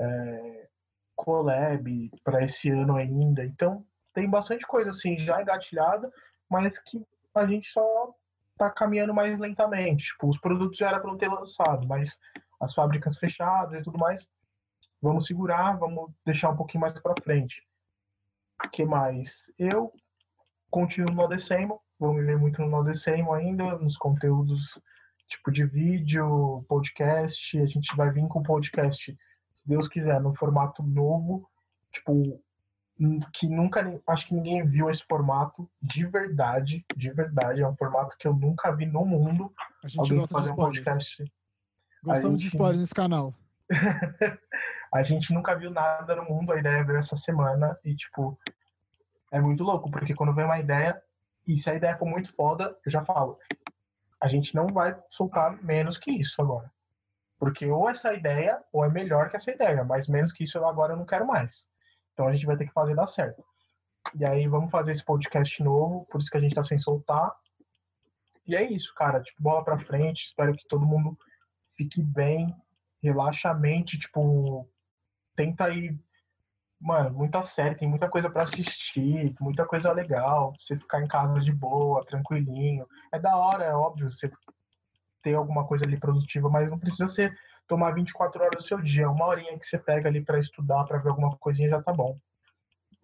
é, collab para esse ano ainda. Então tem bastante coisa assim já engatilhada, mas que a gente só tá caminhando mais lentamente. Tipo, os produtos já era para não ter lançado, mas as fábricas fechadas e tudo mais, vamos segurar, vamos deixar um pouquinho mais para frente. O que mais? Eu continuo no Odessemo, vou me ver muito no Odessemo ainda, nos conteúdos tipo de vídeo, podcast. A gente vai vir com podcast, se Deus quiser, no formato novo, tipo que nunca, acho que ninguém viu esse formato de verdade, de verdade. É um formato que eu nunca vi no mundo. A gente Alguém gosta fazer um podcast. Gostamos gente... de spoilers nesse canal. [LAUGHS] a gente nunca viu nada no mundo, a ideia veio essa semana e, tipo, é muito louco, porque quando vem uma ideia, e se a ideia for muito foda, eu já falo, a gente não vai soltar menos que isso agora. Porque ou essa ideia, ou é melhor que essa ideia, mas menos que isso eu agora eu não quero mais. Então a gente vai ter que fazer dar certo. E aí vamos fazer esse podcast novo, por isso que a gente tá sem soltar. E é isso, cara. Tipo, bola pra frente. Espero que todo mundo fique bem, relaxa a mente, tipo, tenta ir. Mano, muita série, tem muita coisa para assistir, muita coisa legal. Você ficar em casa de boa, tranquilinho. É da hora, é óbvio, você ter alguma coisa ali produtiva, mas não precisa ser tomar 24 horas do seu dia, uma horinha que você pega ali para estudar, para ver alguma coisinha já tá bom.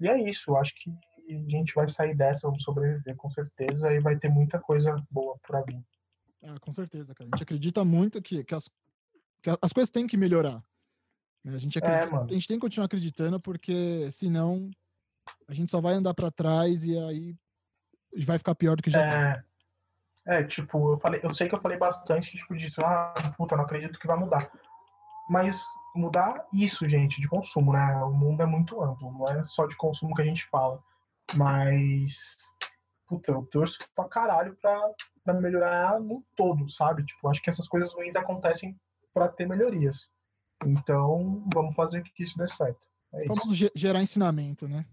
E é isso, acho que a gente vai sair dessa, vamos sobreviver com certeza e vai ter muita coisa boa para vir. Ah, com certeza, cara. A gente acredita muito que, que, as, que as coisas têm que melhorar. Né? A gente, acredita, é, a gente tem que continuar acreditando, porque senão a gente só vai andar para trás e aí vai ficar pior do que já tá. é, tá. É, tipo, eu falei, eu sei que eu falei bastante, tipo, disso, ah, puta, não acredito que vai mudar. Mas mudar isso, gente, de consumo, né? O mundo é muito amplo, não é só de consumo que a gente fala. Mas, puta, eu torço pra caralho pra, pra melhorar no todo, sabe? Tipo, acho que essas coisas ruins acontecem para ter melhorias. Então, vamos fazer que isso dê certo. É vamos gerar ensinamento, né?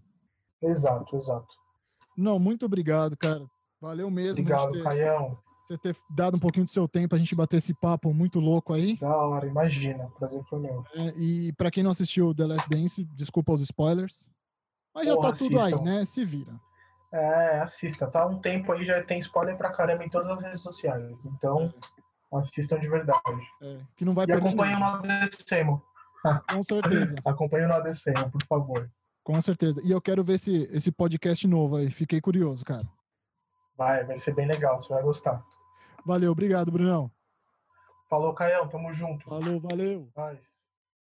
Exato, exato. Não, muito obrigado, cara. Valeu mesmo. Obrigado, ter, Caião. Você ter dado um pouquinho do seu tempo a gente bater esse papo muito louco aí. Da hora, imagina. Prazer foi meu. É, e para quem não assistiu The Last Dance, desculpa os spoilers. Mas já tá tudo aí, né? Se vira. É, assista. Tá um tempo aí, já tem spoiler pra caramba em todas as redes sociais. Então, é. assistam de verdade. É, que não vai e acompanhem no ADCemo. [LAUGHS] Com certeza. acompanhem no ADCemo, por favor. Com certeza. E eu quero ver esse, esse podcast novo aí. Fiquei curioso, cara. Vai, vai ser bem legal, você vai gostar. Valeu, obrigado, Brunão. Falou, Caião, tamo junto. Falou, valeu. Paz.